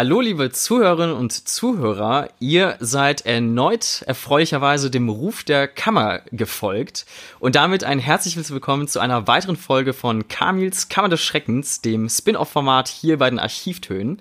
Hallo, liebe Zuhörerinnen und Zuhörer. Ihr seid erneut erfreulicherweise dem Ruf der Kammer gefolgt und damit ein herzliches Willkommen zu einer weiteren Folge von Kamils Kammer des Schreckens, dem Spin-off-Format hier bei den Archivtönen.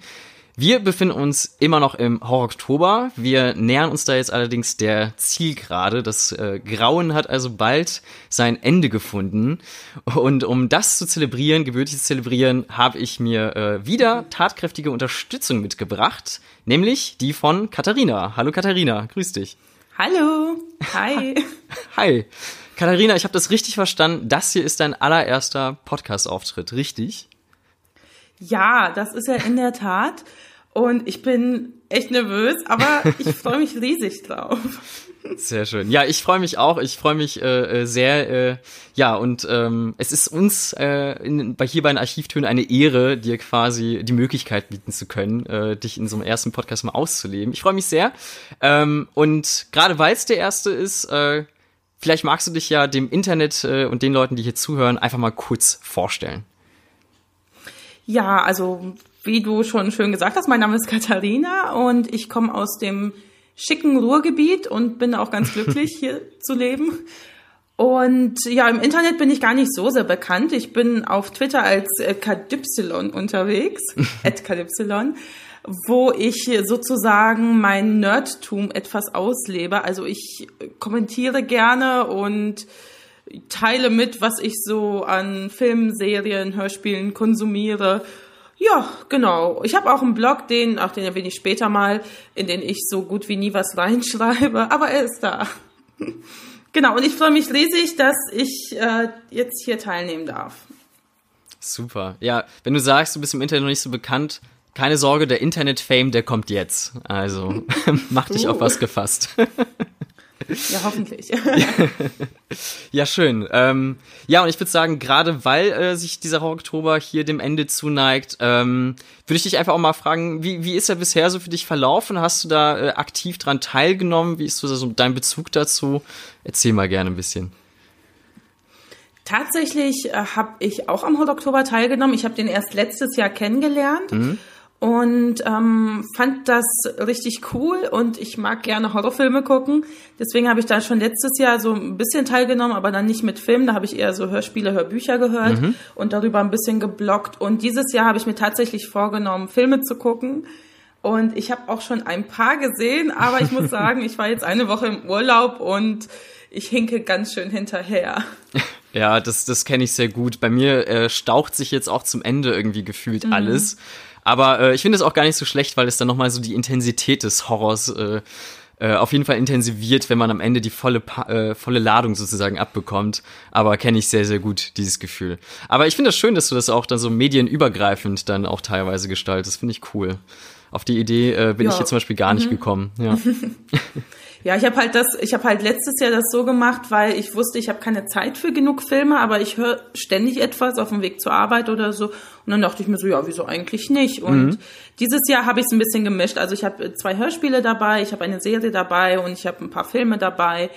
Wir befinden uns immer noch im Horror-Oktober. Wir nähern uns da jetzt allerdings der Zielgerade. Das äh, Grauen hat also bald sein Ende gefunden. Und um das zu zelebrieren, gebürtig zu zelebrieren, habe ich mir äh, wieder tatkräftige Unterstützung mitgebracht. Nämlich die von Katharina. Hallo Katharina, grüß dich. Hallo. Hi. Hi. Katharina, ich habe das richtig verstanden. Das hier ist dein allererster Podcast-Auftritt, richtig? Ja, das ist er in der Tat. Und ich bin echt nervös, aber ich freue mich riesig drauf. Sehr schön. Ja, ich freue mich auch. Ich freue mich äh, äh, sehr. Äh, ja, und ähm, es ist uns äh, in, bei hier bei den Archivtönen eine Ehre, dir quasi die Möglichkeit bieten zu können, äh, dich in so einem ersten Podcast mal auszuleben. Ich freue mich sehr. Ähm, und gerade weil es der erste ist, äh, vielleicht magst du dich ja dem Internet äh, und den Leuten, die hier zuhören, einfach mal kurz vorstellen. Ja, also wie du schon schön gesagt hast, mein Name ist Katharina und ich komme aus dem schicken Ruhrgebiet und bin auch ganz glücklich, hier zu leben. Und ja, im Internet bin ich gar nicht so sehr bekannt. Ich bin auf Twitter als äh, Kadypsilon unterwegs, at Kadypsilon, wo ich sozusagen mein Nerdtum etwas auslebe. Also ich kommentiere gerne und teile mit, was ich so an Filmen, Serien, Hörspielen konsumiere ja, genau. Ich habe auch einen Blog, den, auch den erwähne ich später mal, in den ich so gut wie nie was reinschreibe, aber er ist da. genau, und ich freue mich riesig, dass ich äh, jetzt hier teilnehmen darf. Super. Ja, wenn du sagst, du bist im Internet noch nicht so bekannt, keine Sorge, der Internet-Fame, der kommt jetzt. Also mach dich uh. auf was gefasst. Ja, hoffentlich. ja, schön. Ähm, ja, und ich würde sagen, gerade weil äh, sich dieser Oktober hier dem Ende zuneigt, ähm, würde ich dich einfach auch mal fragen, wie, wie ist er bisher so für dich verlaufen? Hast du da äh, aktiv dran teilgenommen? Wie ist so, so dein Bezug dazu? Erzähl mal gerne ein bisschen. Tatsächlich äh, habe ich auch am Hot Oktober teilgenommen. Ich habe den erst letztes Jahr kennengelernt. Mhm und ähm, fand das richtig cool und ich mag gerne Horrorfilme gucken. Deswegen habe ich da schon letztes Jahr so ein bisschen teilgenommen, aber dann nicht mit Filmen. Da habe ich eher so Hörspiele, Hörbücher gehört mhm. und darüber ein bisschen geblockt. Und dieses Jahr habe ich mir tatsächlich vorgenommen, Filme zu gucken. Und ich habe auch schon ein paar gesehen, aber ich muss sagen, ich war jetzt eine Woche im Urlaub und ich hinke ganz schön hinterher. Ja, das, das kenne ich sehr gut. Bei mir äh, staucht sich jetzt auch zum Ende irgendwie gefühlt mhm. alles. Aber äh, ich finde es auch gar nicht so schlecht, weil es dann nochmal so die Intensität des Horrors äh, äh, auf jeden Fall intensiviert, wenn man am Ende die volle, äh, volle Ladung sozusagen abbekommt. Aber kenne ich sehr, sehr gut, dieses Gefühl. Aber ich finde es das schön, dass du das auch dann so medienübergreifend dann auch teilweise gestaltest. Finde ich cool. Auf die Idee äh, bin ja. ich hier zum Beispiel gar nicht mhm. gekommen. Ja. Ja, ich habe halt das, ich habe halt letztes Jahr das so gemacht, weil ich wusste, ich habe keine Zeit für genug Filme, aber ich höre ständig etwas auf dem Weg zur Arbeit oder so. Und dann dachte ich mir so, ja, wieso eigentlich nicht? Und mhm. dieses Jahr habe ich es ein bisschen gemischt. Also ich habe zwei Hörspiele dabei, ich habe eine Serie dabei und ich habe ein paar Filme dabei.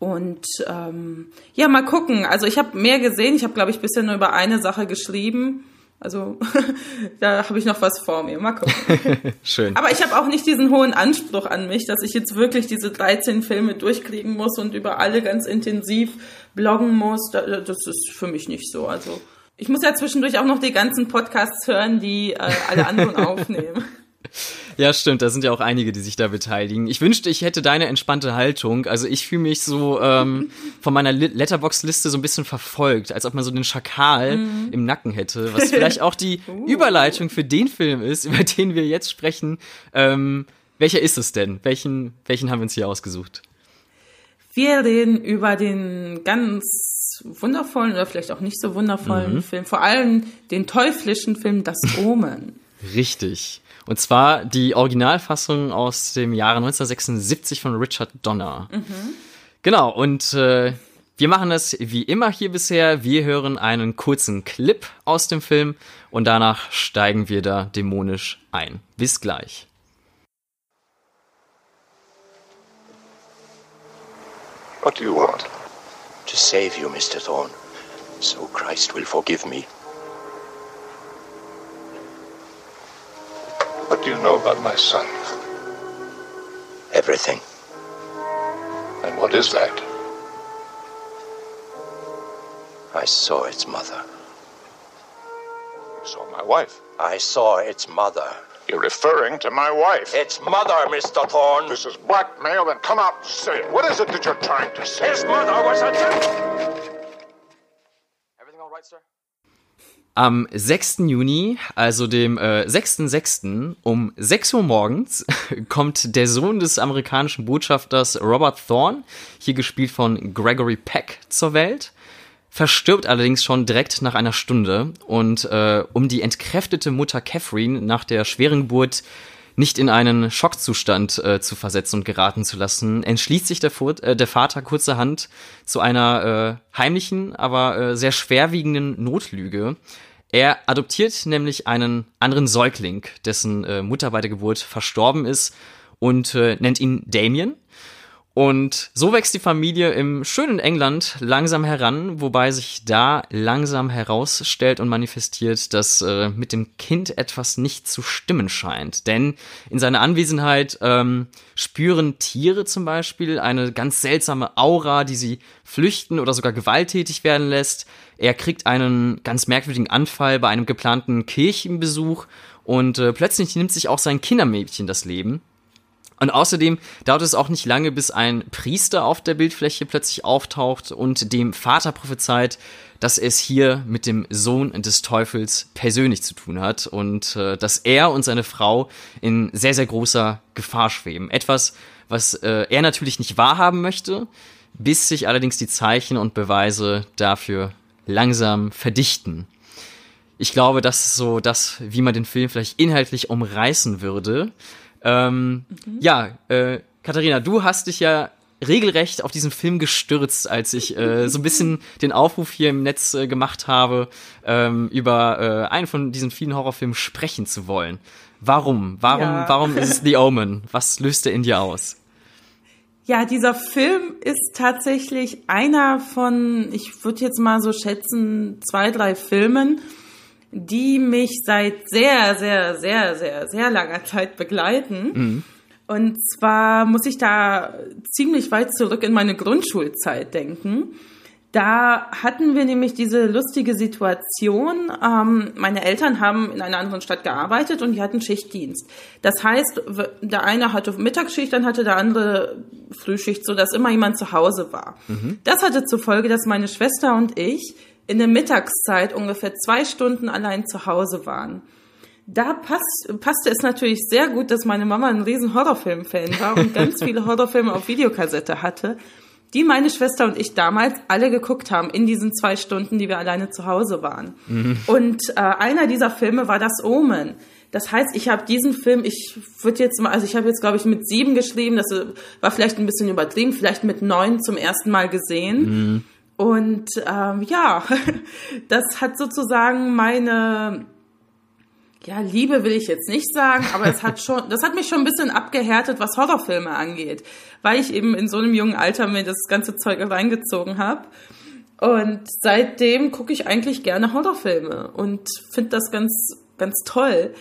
Und ähm, ja, mal gucken. Also ich habe mehr gesehen. Ich habe, glaube ich, bisher nur über eine Sache geschrieben. Also da habe ich noch was vor mir. Mal gucken. Schön. Aber ich habe auch nicht diesen hohen Anspruch an mich, dass ich jetzt wirklich diese 13 Filme durchkriegen muss und über alle ganz intensiv bloggen muss. Das ist für mich nicht so. Also ich muss ja zwischendurch auch noch die ganzen Podcasts hören, die äh, alle anderen aufnehmen. Ja, stimmt, da sind ja auch einige, die sich da beteiligen. Ich wünschte, ich hätte deine entspannte Haltung. Also ich fühle mich so ähm, von meiner Letterbox-Liste so ein bisschen verfolgt, als ob man so den Schakal mhm. im Nacken hätte, was vielleicht auch die uh. Überleitung für den Film ist, über den wir jetzt sprechen. Ähm, welcher ist es denn? Welchen, welchen haben wir uns hier ausgesucht? Wir reden über den ganz wundervollen oder vielleicht auch nicht so wundervollen mhm. Film, vor allem den teuflischen Film Das Omen. Richtig. Und zwar die Originalfassung aus dem Jahre 1976 von Richard Donner. Mhm. Genau, und äh, wir machen es wie immer hier bisher. Wir hören einen kurzen Clip aus dem Film und danach steigen wir da dämonisch ein. Bis gleich. What do you want? To save you, Mr. Thorne. So Christ will forgive me. What do you know about my son? Everything. And what is that? I saw its mother. You saw my wife? I saw its mother. You're referring to my wife. Its mother, Mr. Thorne. This is blackmail, then come out and say it. What is it that you're trying to say? His mother was a... Am 6. Juni, also dem äh, 6.6. um 6 Uhr morgens, kommt der Sohn des amerikanischen Botschafters Robert Thorne, hier gespielt von Gregory Peck, zur Welt verstirbt allerdings schon direkt nach einer Stunde und äh, um die entkräftete Mutter Catherine nach der schweren Geburt nicht in einen Schockzustand äh, zu versetzen und geraten zu lassen, entschließt sich der, äh, der Vater kurzerhand zu einer äh, heimlichen, aber äh, sehr schwerwiegenden Notlüge. Er adoptiert nämlich einen anderen Säugling, dessen äh, Mutter bei der Geburt verstorben ist und äh, nennt ihn Damien und so wächst die Familie im schönen England langsam heran, wobei sich da langsam herausstellt und manifestiert, dass äh, mit dem Kind etwas nicht zu stimmen scheint. Denn in seiner Anwesenheit ähm, spüren Tiere zum Beispiel eine ganz seltsame Aura, die sie flüchten oder sogar gewalttätig werden lässt. Er kriegt einen ganz merkwürdigen Anfall bei einem geplanten Kirchenbesuch und äh, plötzlich nimmt sich auch sein Kindermädchen das Leben. Und außerdem dauert es auch nicht lange, bis ein Priester auf der Bildfläche plötzlich auftaucht und dem Vater prophezeit, dass es hier mit dem Sohn des Teufels persönlich zu tun hat und äh, dass er und seine Frau in sehr, sehr großer Gefahr schweben. Etwas, was äh, er natürlich nicht wahrhaben möchte, bis sich allerdings die Zeichen und Beweise dafür langsam verdichten. Ich glaube, das ist so das, wie man den Film vielleicht inhaltlich umreißen würde. Ähm, mhm. Ja, äh, Katharina, du hast dich ja regelrecht auf diesen Film gestürzt, als ich äh, so ein bisschen den Aufruf hier im Netz äh, gemacht habe, ähm, über äh, einen von diesen vielen Horrorfilmen sprechen zu wollen. Warum? Warum, ja. warum ist es The Omen? Was löst er in dir aus? Ja, dieser Film ist tatsächlich einer von, ich würde jetzt mal so schätzen, zwei, drei Filmen, die mich seit sehr, sehr, sehr, sehr, sehr langer Zeit begleiten. Mhm. Und zwar muss ich da ziemlich weit zurück in meine Grundschulzeit denken. Da hatten wir nämlich diese lustige Situation. Ähm, meine Eltern haben in einer anderen Stadt gearbeitet und die hatten Schichtdienst. Das heißt, der eine hatte Mittagsschicht, dann hatte der andere Frühschicht, so dass immer jemand zu Hause war. Mhm. Das hatte zur Folge, dass meine Schwester und ich in der Mittagszeit ungefähr zwei Stunden allein zu Hause waren. Da passt, passte es natürlich sehr gut, dass meine Mama ein riesen Horrorfilm-Fan war und ganz viele Horrorfilme auf Videokassette hatte, die meine Schwester und ich damals alle geguckt haben in diesen zwei Stunden, die wir alleine zu Hause waren. Mhm. Und äh, einer dieser Filme war das Omen. Das heißt, ich habe diesen Film, ich würde jetzt mal, also ich habe jetzt glaube ich mit sieben geschrieben, das war vielleicht ein bisschen übertrieben, vielleicht mit neun zum ersten Mal gesehen. Mhm. Und ähm, ja, das hat sozusagen meine ja, Liebe will ich jetzt nicht sagen, aber es hat schon, das hat mich schon ein bisschen abgehärtet, was Horrorfilme angeht, weil ich eben in so einem jungen Alter mir das ganze Zeug reingezogen habe. Und seitdem gucke ich eigentlich gerne Horrorfilme und finde das ganz, ganz toll.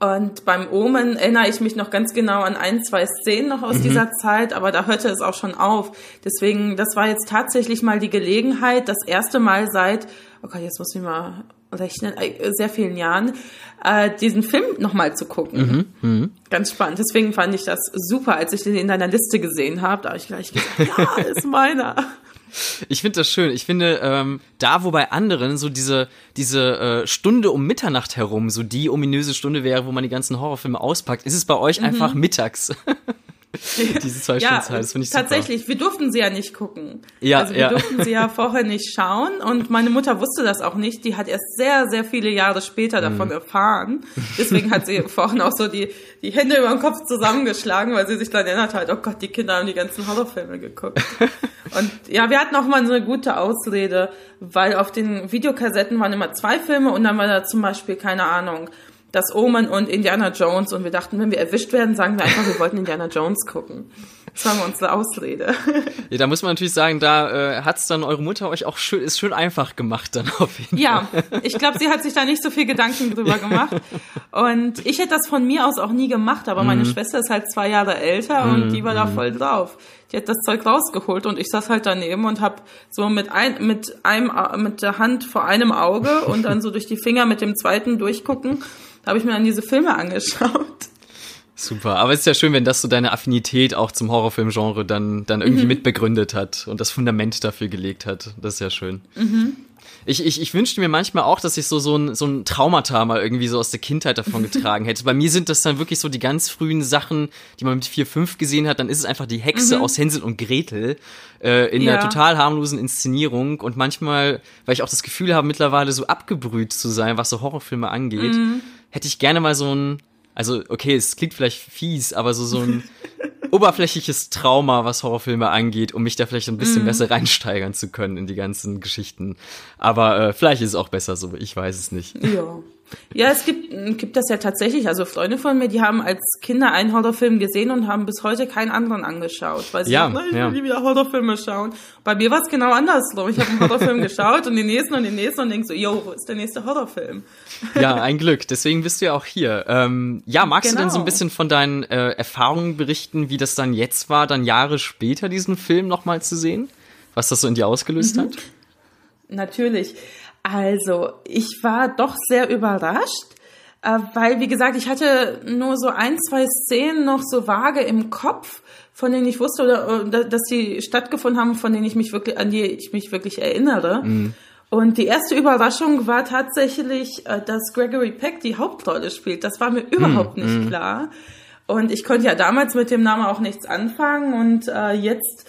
Und beim Omen erinnere ich mich noch ganz genau an ein, zwei Szenen noch aus mhm. dieser Zeit, aber da hörte es auch schon auf. Deswegen, das war jetzt tatsächlich mal die Gelegenheit, das erste Mal seit, oh Gott, jetzt muss ich mal rechnen, äh, sehr vielen Jahren, äh, diesen Film nochmal zu gucken. Mhm. Mhm. Ganz spannend. Deswegen fand ich das super, als ich den in deiner Liste gesehen habe. Da habe ich gleich gesagt, ja, ist meiner. Ich finde das schön. Ich finde, ähm, da wo bei anderen so diese, diese äh, Stunde um Mitternacht herum, so die ominöse Stunde wäre, wo man die ganzen Horrorfilme auspackt, ist es bei euch mhm. einfach mittags. Diese zwei ja, Stunden das finde ich Tatsächlich, super. wir durften sie ja nicht gucken. Ja, also wir ja. durften sie ja vorher nicht schauen und meine Mutter wusste das auch nicht. Die hat erst sehr, sehr viele Jahre später davon mhm. erfahren. Deswegen hat sie vorhin auch so die, die Hände über den Kopf zusammengeschlagen, weil sie sich dann erinnert hat, oh Gott, die Kinder haben die ganzen Horrorfilme geguckt. und ja, wir hatten auch mal so eine gute Ausrede, weil auf den Videokassetten waren immer zwei Filme und dann war da zum Beispiel, keine Ahnung, das Omen und Indiana Jones und wir dachten, wenn wir erwischt werden, sagen wir einfach, wir wollten Indiana Jones gucken. Das war unsere Ausrede. Ja, da muss man natürlich sagen, da äh, hat's dann eure Mutter euch auch schön, ist schön einfach gemacht dann auf jeden ja, Fall. Ja, ich glaube, sie hat sich da nicht so viel Gedanken drüber gemacht. Und ich hätte das von mir aus auch nie gemacht, aber mhm. meine Schwester ist halt zwei Jahre älter mhm. und die war da mhm. voll drauf. Die hat das Zeug rausgeholt und ich saß halt daneben und hab so mit ein, mit einem mit der Hand vor einem Auge und dann so durch die Finger mit dem zweiten durchgucken, habe ich mir dann diese Filme angeschaut. Super, aber es ist ja schön, wenn das so deine Affinität auch zum Horrorfilmgenre dann, dann irgendwie mhm. mitbegründet hat und das Fundament dafür gelegt hat. Das ist ja schön. Mhm. Ich, ich, ich wünschte mir manchmal auch, dass ich so, so, ein, so ein Traumata mal irgendwie so aus der Kindheit davon getragen hätte. Bei mir sind das dann wirklich so die ganz frühen Sachen, die man mit vier fünf gesehen hat. Dann ist es einfach die Hexe mhm. aus Hänsel und Gretel äh, in ja. einer total harmlosen Inszenierung. Und manchmal, weil ich auch das Gefühl habe, mittlerweile so abgebrüht zu sein, was so Horrorfilme angeht, mhm. hätte ich gerne mal so ein also okay, es klingt vielleicht fies, aber so, so ein oberflächliches Trauma, was Horrorfilme angeht, um mich da vielleicht ein bisschen mm. besser reinsteigern zu können in die ganzen Geschichten. Aber äh, vielleicht ist es auch besser so, ich weiß es nicht. Ja. Ja, es gibt, gibt das ja tatsächlich. Also Freunde von mir, die haben als Kinder einen Horrorfilm gesehen und haben bis heute keinen anderen angeschaut, weil sie ja, sagen, ich ja. will wieder Horrorfilme schauen. Bei mir war es genau andersrum. Ich habe einen Horrorfilm geschaut und den nächsten und den nächsten und denk so, yo, wo ist der nächste Horrorfilm? Ja, ein Glück. Deswegen bist du ja auch hier. Ähm, ja, magst genau. du denn so ein genau. bisschen von deinen äh, Erfahrungen berichten, wie das dann jetzt war, dann Jahre später diesen Film nochmal zu sehen? Was das so in dir ausgelöst mhm. hat? Natürlich. Also, ich war doch sehr überrascht, äh, weil, wie gesagt, ich hatte nur so ein, zwei Szenen noch so vage im Kopf, von denen ich wusste, oder, oder dass die stattgefunden haben, von denen ich mich wirklich, an die ich mich wirklich erinnere. Mhm. Und die erste Überraschung war tatsächlich, äh, dass Gregory Peck die Hauptrolle spielt. Das war mir überhaupt mm, nicht klar. Und ich konnte ja damals mit dem Namen auch nichts anfangen. Und äh, jetzt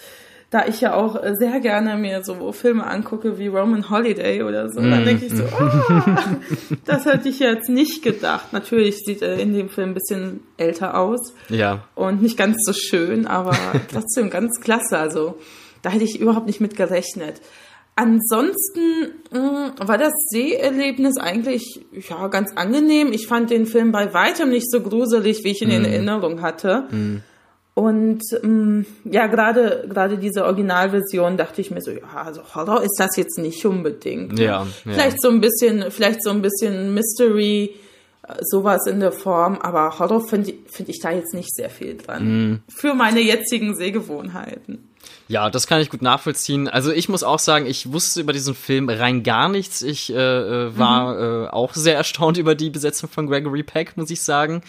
da ich ja auch äh, sehr gerne mir so Filme angucke wie Roman Holiday oder so, mm. dann denke ich so, oh, das hätte ich jetzt nicht gedacht. Natürlich sieht er in dem Film ein bisschen älter aus. Ja. Und nicht ganz so schön, aber trotzdem ganz klasse. Also da hätte ich überhaupt nicht mit gerechnet. Ansonsten mh, war das Seherlebnis eigentlich ja ganz angenehm. Ich fand den Film bei weitem nicht so gruselig, wie ich ihn mm. in Erinnerung hatte. Mm. Und ähm, ja, gerade gerade diese Originalversion dachte ich mir so, ja, also Horror ist das jetzt nicht unbedingt. Ne? Ja, ja. Vielleicht so ein bisschen, vielleicht so ein bisschen Mystery, äh, sowas in der Form, aber Horror finde find ich da jetzt nicht sehr viel dran. Mm. Für meine jetzigen Sehgewohnheiten. Ja, das kann ich gut nachvollziehen. Also ich muss auch sagen, ich wusste über diesen Film rein gar nichts. Ich äh, äh war mhm. äh, auch sehr erstaunt über die Besetzung von Gregory Peck, muss ich sagen.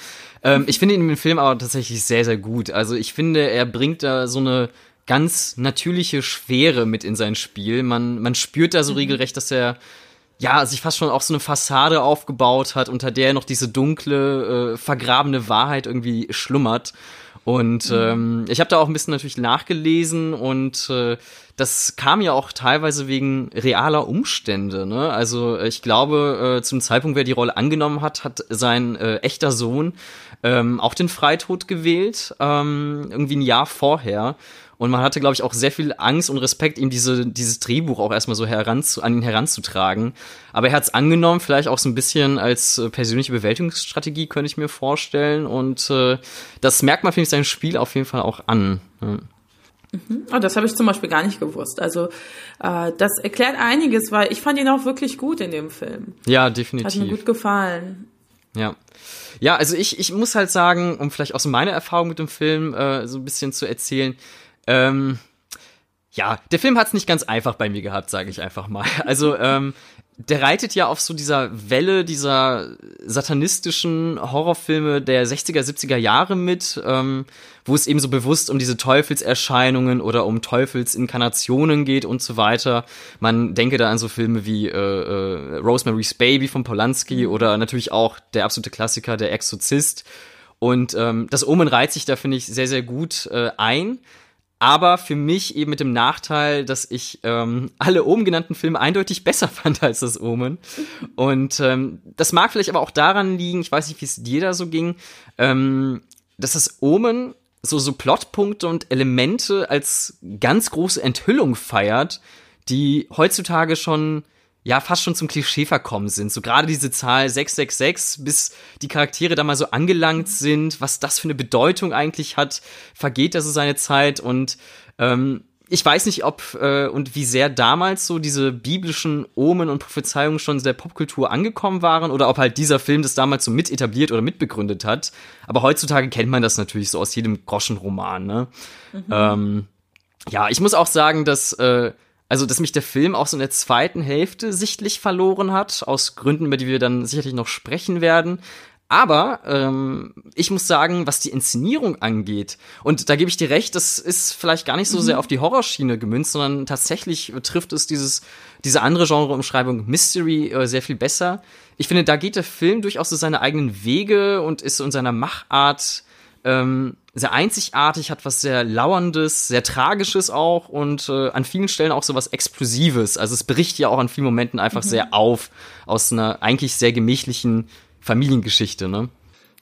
Ähm, ich finde ihn im Film aber tatsächlich sehr, sehr gut. Also ich finde, er bringt da so eine ganz natürliche Schwere mit in sein Spiel. Man, man spürt da so mhm. regelrecht, dass er ja, sich fast schon auch so eine Fassade aufgebaut hat, unter der noch diese dunkle, äh, vergrabene Wahrheit irgendwie schlummert. Und mhm. ähm, ich habe da auch ein bisschen natürlich nachgelesen und äh, das kam ja auch teilweise wegen realer Umstände. Ne? Also ich glaube, äh, zum Zeitpunkt, wer die Rolle angenommen hat, hat sein äh, echter Sohn ähm, auch den Freitod gewählt, ähm, irgendwie ein Jahr vorher. Und man hatte, glaube ich, auch sehr viel Angst und Respekt, ihm diese, dieses Drehbuch auch erstmal so heranzu, an ihn heranzutragen. Aber er hat es angenommen, vielleicht auch so ein bisschen als äh, persönliche Bewältigungsstrategie, könnte ich mir vorstellen. Und äh, das merkt man, finde ich, sein Spiel auf jeden Fall auch an. Ja. Mhm. Oh, das habe ich zum Beispiel gar nicht gewusst. Also äh, das erklärt einiges, weil ich fand ihn auch wirklich gut in dem Film. Ja, definitiv. Hat mir gut gefallen. Ja. Ja, also ich, ich muss halt sagen, um vielleicht auch so meine Erfahrung mit dem Film äh, so ein bisschen zu erzählen, ähm, ja, der Film hat es nicht ganz einfach bei mir gehabt, sage ich einfach mal. Also ähm, der reitet ja auf so dieser Welle dieser satanistischen Horrorfilme der 60er, 70er Jahre mit, ähm, wo es eben so bewusst um diese Teufelserscheinungen oder um Teufelsinkarnationen geht und so weiter. Man denke da an so Filme wie äh, äh, Rosemary's Baby von Polanski mhm. oder natürlich auch der absolute Klassiker Der Exorzist. Und ähm, das Omen reiht sich da, finde ich, sehr, sehr gut äh, ein aber für mich eben mit dem Nachteil, dass ich ähm, alle oben genannten Filme eindeutig besser fand als das Omen. Und ähm, das mag vielleicht aber auch daran liegen, ich weiß nicht, wie es dir da so ging, ähm, dass das Omen so, so Plotpunkte und Elemente als ganz große Enthüllung feiert, die heutzutage schon ja fast schon zum Klischee verkommen sind. So gerade diese Zahl 666, bis die Charaktere da mal so angelangt sind, was das für eine Bedeutung eigentlich hat, vergeht da so seine Zeit und ähm, ich weiß nicht, ob äh, und wie sehr damals so diese biblischen Omen und Prophezeiungen schon in der Popkultur angekommen waren oder ob halt dieser Film das damals so mit etabliert oder mitbegründet hat. Aber heutzutage kennt man das natürlich so aus jedem Groschenroman. Ne? Mhm. Ähm, ja, ich muss auch sagen, dass äh, also dass mich der Film auch so in der zweiten Hälfte sichtlich verloren hat, aus Gründen, über die wir dann sicherlich noch sprechen werden. Aber ähm, ich muss sagen, was die Inszenierung angeht, und da gebe ich dir recht, das ist vielleicht gar nicht so sehr mhm. auf die Horrorschiene gemünzt, sondern tatsächlich trifft es dieses, diese andere Genreumschreibung Mystery äh, sehr viel besser. Ich finde, da geht der Film durchaus so seine eigenen Wege und ist so in seiner Machart ähm, sehr einzigartig, hat was sehr Lauerndes, sehr Tragisches auch und äh, an vielen Stellen auch so was Explosives. Also es bricht ja auch an vielen Momenten einfach mhm. sehr auf aus einer eigentlich sehr gemächlichen Familiengeschichte, ne?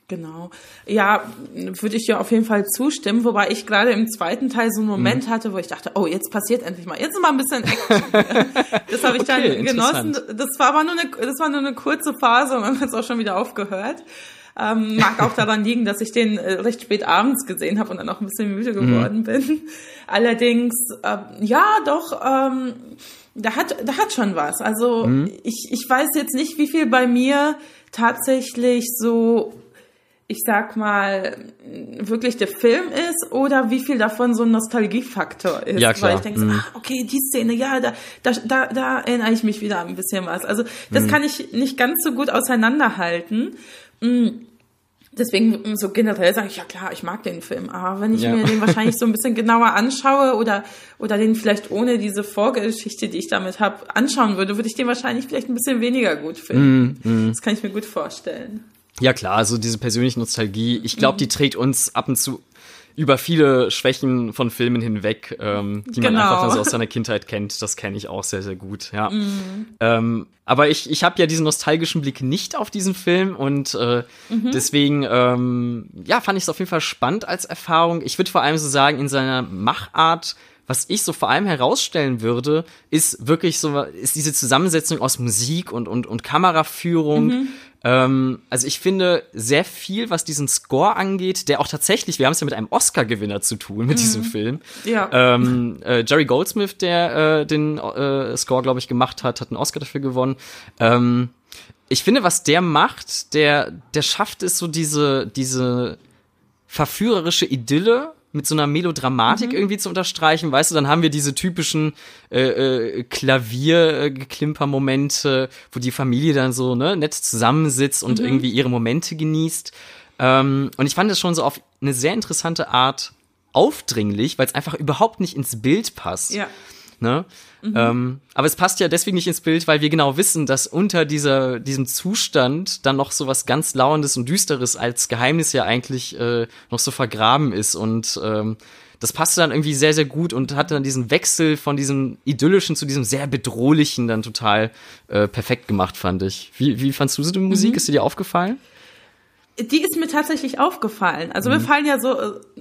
Genau. Ja, würde ich dir auf jeden Fall zustimmen, wobei ich gerade im zweiten Teil so einen Moment mhm. hatte, wo ich dachte, oh, jetzt passiert endlich mal, jetzt mal ein bisschen Action. das habe ich okay, dann genossen. Das war aber nur eine, das war nur eine kurze Phase und dann hat es auch schon wieder aufgehört. Ähm, mag auch daran liegen, dass ich den äh, recht spät abends gesehen habe und dann auch ein bisschen müde mhm. geworden mhm. bin. Allerdings, äh, ja, doch, ähm, da hat, da hat schon was. Also mhm. ich, ich weiß jetzt nicht, wie viel bei mir tatsächlich so, ich sag mal, wirklich der Film ist oder wie viel davon so ein Nostalgiefaktor ist. Ja, klar. Weil ich denke, mhm. so, ah, okay, die Szene, ja, da, da, da, da erinnere ich mich wieder ein bisschen was. Also das mhm. kann ich nicht ganz so gut auseinanderhalten. Mhm. Deswegen so generell sage ich, ja klar, ich mag den Film. Aber wenn ich ja. mir den wahrscheinlich so ein bisschen genauer anschaue oder, oder den vielleicht ohne diese Vorgeschichte, die ich damit habe, anschauen würde, würde ich den wahrscheinlich vielleicht ein bisschen weniger gut finden. Mm, mm. Das kann ich mir gut vorstellen. Ja klar, also diese persönliche Nostalgie, ich glaube, mm. die trägt uns ab und zu über viele Schwächen von Filmen hinweg, ähm, die man einfach nur so aus seiner Kindheit kennt. Das kenne ich auch sehr, sehr gut, ja. Mhm. Ähm, aber ich, ich habe ja diesen nostalgischen Blick nicht auf diesen Film und äh, mhm. deswegen, ähm, ja, fand ich es auf jeden Fall spannend als Erfahrung. Ich würde vor allem so sagen, in seiner Machart was ich so vor allem herausstellen würde, ist wirklich so, ist diese Zusammensetzung aus Musik und, und, und Kameraführung. Mhm. Ähm, also ich finde sehr viel, was diesen Score angeht, der auch tatsächlich, wir haben es ja mit einem Oscar-Gewinner zu tun mit mhm. diesem Film. Ja. Ähm, äh, Jerry Goldsmith, der äh, den äh, Score, glaube ich, gemacht hat, hat einen Oscar dafür gewonnen. Ähm, ich finde, was der macht, der, der schafft es so diese, diese verführerische Idylle mit so einer Melodramatik mhm. irgendwie zu unterstreichen, weißt du, dann haben wir diese typischen äh, äh, Klaviergeklimper-Momente, wo die Familie dann so ne, nett zusammensitzt und mhm. irgendwie ihre Momente genießt. Ähm, und ich fand es schon so auf eine sehr interessante Art aufdringlich, weil es einfach überhaupt nicht ins Bild passt. Ja. Ne? Mhm. Ähm, aber es passt ja deswegen nicht ins Bild, weil wir genau wissen, dass unter dieser, diesem Zustand dann noch so was ganz Lauerndes und Düsteres als Geheimnis ja eigentlich äh, noch so vergraben ist. Und ähm, das passte dann irgendwie sehr, sehr gut und hatte dann diesen Wechsel von diesem idyllischen zu diesem sehr bedrohlichen dann total äh, perfekt gemacht, fand ich. Wie, wie fandst du so die Musik? Mhm. Ist dir die aufgefallen? Die ist mir tatsächlich aufgefallen. Also mhm. mir fallen ja so,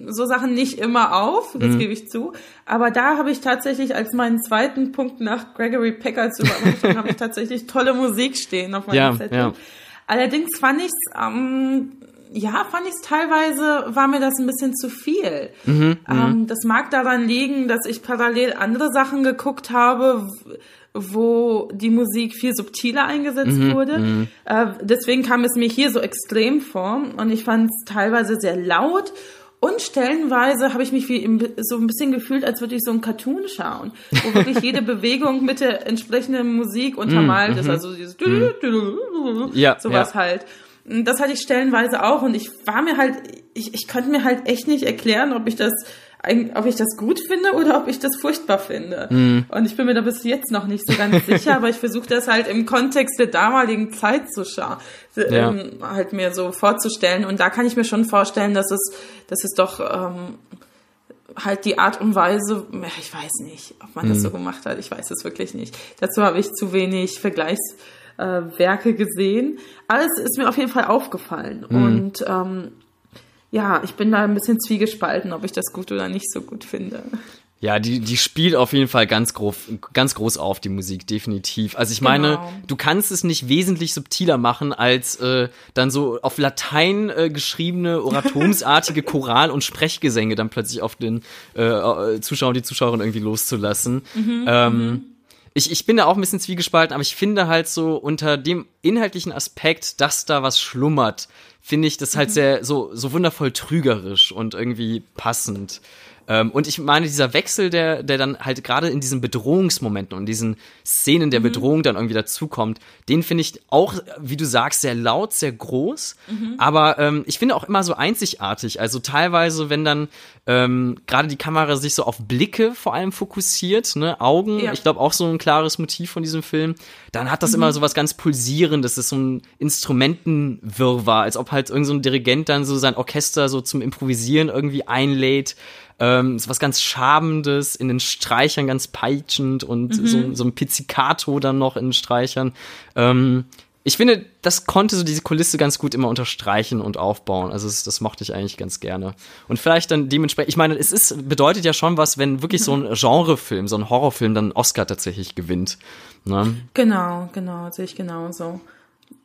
so Sachen nicht immer auf, das mhm. gebe ich zu. Aber da habe ich tatsächlich als meinen zweiten Punkt nach Gregory Peckards Überarbeitung habe ich tatsächlich tolle Musik stehen auf meinem ja, Zettel. Ja. Allerdings fand ich's, ähm, ja, fand ich's teilweise, war mir das ein bisschen zu viel. Mhm, mhm. ähm, das mag daran liegen, dass ich parallel andere Sachen geguckt habe, wo die Musik viel subtiler eingesetzt mhm, wurde. Mhm. Äh, deswegen kam es mir hier so extrem vor und ich fand es teilweise sehr laut und stellenweise habe ich mich wie im, so ein bisschen gefühlt, als würde ich so ein Cartoon schauen, wo wirklich jede Bewegung mit der entsprechenden Musik untermalt mm, ist, mhm. also dieses mm. ja, sowas ja. halt. Das hatte ich stellenweise auch und ich war mir halt, ich, ich konnte mir halt echt nicht erklären, ob ich das ob ich das gut finde oder ob ich das furchtbar finde. Mhm. Und ich bin mir da bis jetzt noch nicht so ganz sicher, aber ich versuche das halt im Kontext der damaligen Zeit zu schauen, ja. ähm, halt mir so vorzustellen. Und da kann ich mir schon vorstellen, dass es, dass es doch ähm, halt die Art und Weise, ich weiß nicht, ob man mhm. das so gemacht hat, ich weiß es wirklich nicht. Dazu habe ich zu wenig Vergleichswerke äh, gesehen. Aber es ist mir auf jeden Fall aufgefallen. Mhm. Und ähm, ja, ich bin da ein bisschen zwiegespalten, ob ich das gut oder nicht so gut finde. Ja, die, die spielt auf jeden Fall ganz groß, ganz groß auf, die Musik, definitiv. Also ich meine, Genau. du kannst es nicht wesentlich subtiler machen, als äh, dann so auf Latein äh, geschriebene, oratomsartige Choral- und Sprechgesänge dann plötzlich auf den äh, äh, Zuschauer und die Zuschauerin irgendwie loszulassen. ähm, ich, ich bin da auch ein bisschen zwiegespalten, aber ich finde halt so unter dem inhaltlichen Aspekt, dass da was schlummert, finde ich das halt sehr so, so wundervoll trügerisch und irgendwie passend. Ähm, und ich meine, dieser Wechsel, der, der dann halt gerade in diesen Bedrohungsmomenten und diesen Szenen der Bedrohung dann irgendwie dazukommt, den finde ich auch, wie du sagst, sehr laut, sehr groß. Aber ähm, ich finde auch immer so einzigartig. Also teilweise, wenn dann ähm, gerade die Kamera sich so auf Blicke vor allem fokussiert, ne, Augen, Ja. ich glaube auch so ein klares Motiv von diesem Film, dann hat das immer so was ganz Pulsierendes, das ist so ein Instrumentenwirrwarr, als ob halt irgend so ein Dirigent dann so sein Orchester so zum Improvisieren irgendwie einlädt. Ähm, so was ganz Schabendes, in den Streichern ganz peitschend und so, so ein Pizzicato dann noch in den Streichern. Ähm, ich finde, das konnte so diese Kulisse ganz gut immer unterstreichen und aufbauen. Also das, das mochte ich eigentlich ganz gerne. Und vielleicht dann dementsprechend, ich meine, es ist, bedeutet ja schon was, wenn wirklich so ein Genrefilm, so ein Horrorfilm dann einen Oscar tatsächlich gewinnt. Ne? Genau, genau, sehe ich genauso.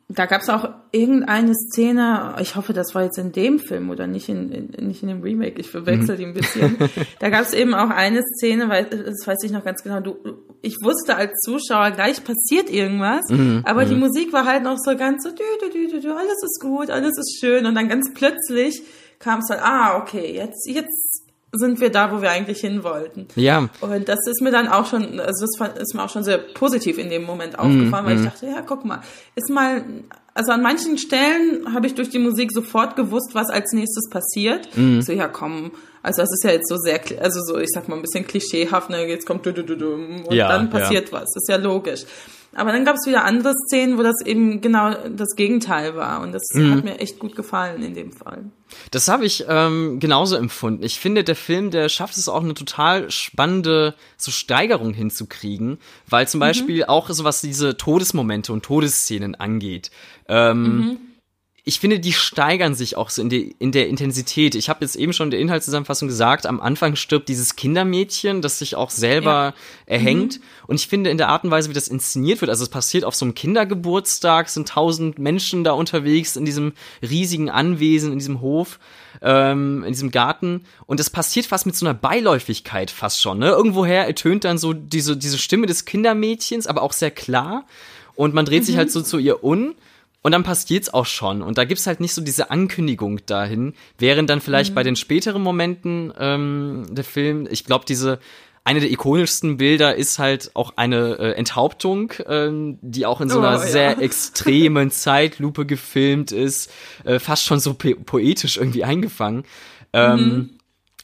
Da gab es auch irgendeine Szene, ich hoffe, das war jetzt in dem Film oder nicht in, in, nicht in dem Remake, ich verwechsel die ein bisschen. da gab es eben auch eine Szene, weil das weiß ich noch ganz genau, du, ich wusste als Zuschauer, gleich passiert irgendwas, aber die Musik war halt noch so ganz so, dü, dü, dü, dü, alles ist gut, alles ist schön und dann ganz plötzlich kam es halt, ah, okay, jetzt, jetzt sind wir da, wo wir eigentlich hin wollten. Ja, Und das ist mir dann auch schon, also das ist mir auch schon sehr positiv in dem Moment aufgefallen, weil ich dachte, ja, guck mal, ist mal, also an manchen Stellen habe ich durch die Musik sofort gewusst, was als nächstes passiert. So, ja, komm, also das ist ja jetzt so sehr, also so, ich sag mal, ein bisschen klischeehaft, ne, jetzt kommt du, du, du, du, und Ja, dann passiert was, ist ja logisch. Aber dann gab es wieder andere Szenen, wo das eben genau das Gegenteil war. Und das hat mir echt gut gefallen in dem Fall. Das habe ich ähm, genauso empfunden. Ich finde, der Film, der schafft es auch eine total spannende so Steigerung hinzukriegen, weil zum Beispiel auch so was diese Todesmomente und Todesszenen angeht. Ähm, Ich finde, die steigern sich auch so in, die, in der Intensität. Ich habe jetzt eben schon in der Inhaltszusammenfassung gesagt, am Anfang stirbt dieses Kindermädchen, das sich auch selber Ja. erhängt. Und ich finde, in der Art und Weise, wie das inszeniert wird, also es passiert auf so einem Kindergeburtstag, sind tausend Menschen da unterwegs in diesem riesigen Anwesen, in diesem Hof, ähm, in diesem Garten. Und es passiert fast mit so einer Beiläufigkeit fast schon. Ne? Irgendwoher ertönt dann so diese, diese Stimme des Kindermädchens, aber auch sehr klar. Und man dreht sich halt so zu ihr um. Und dann passiert's auch schon. Und da gibt's halt nicht so diese Ankündigung dahin. Während dann vielleicht bei den späteren Momenten ähm, der Film, ich glaube, diese eine der ikonischsten Bilder ist halt auch eine äh, Enthauptung, ähm, die auch in so einer Oh, ja. sehr extremen Zeitlupe gefilmt ist, äh, fast schon so po poetisch irgendwie eingefangen. Ähm,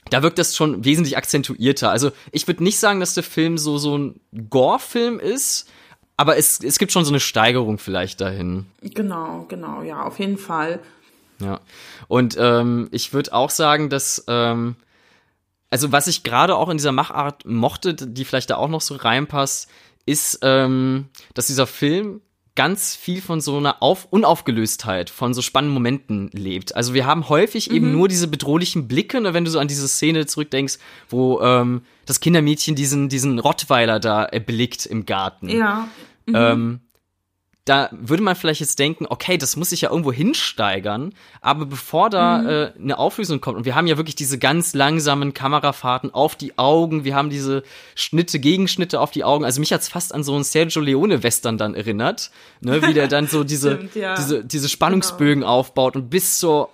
da wirkt das schon wesentlich akzentuierter. Also ich würde nicht sagen, dass der Film so so ein Gore-Film ist, aber es, es gibt schon so eine Steigerung vielleicht dahin. Genau, genau, ja, auf jeden Fall. Ja. Und ähm, ich würde auch sagen, dass, ähm, also was ich gerade auch in dieser Machart mochte, die vielleicht da auch noch so reinpasst, ist, ähm, dass dieser Film ganz viel von so einer Auf Unaufgelöstheit, von so spannenden Momenten lebt. Also wir haben häufig eben nur diese bedrohlichen Blicke, ne, wenn du so an diese Szene zurückdenkst, wo ähm, das Kindermädchen diesen, diesen Rottweiler da erblickt im Garten Ja, ähm, da würde man vielleicht jetzt denken, okay, das muss sich ja irgendwo hinsteigern, aber bevor da äh, eine Auflösung kommt, und wir haben ja wirklich diese ganz langsamen Kamerafahrten auf die Augen, wir haben diese Schnitte, Gegenschnitte auf die Augen, also mich hat's fast an so einen Sergio Leone-Western dann erinnert, ne, wie der dann so diese, Stimmt, ja. diese, diese Spannungsbögen aufbaut und bis zur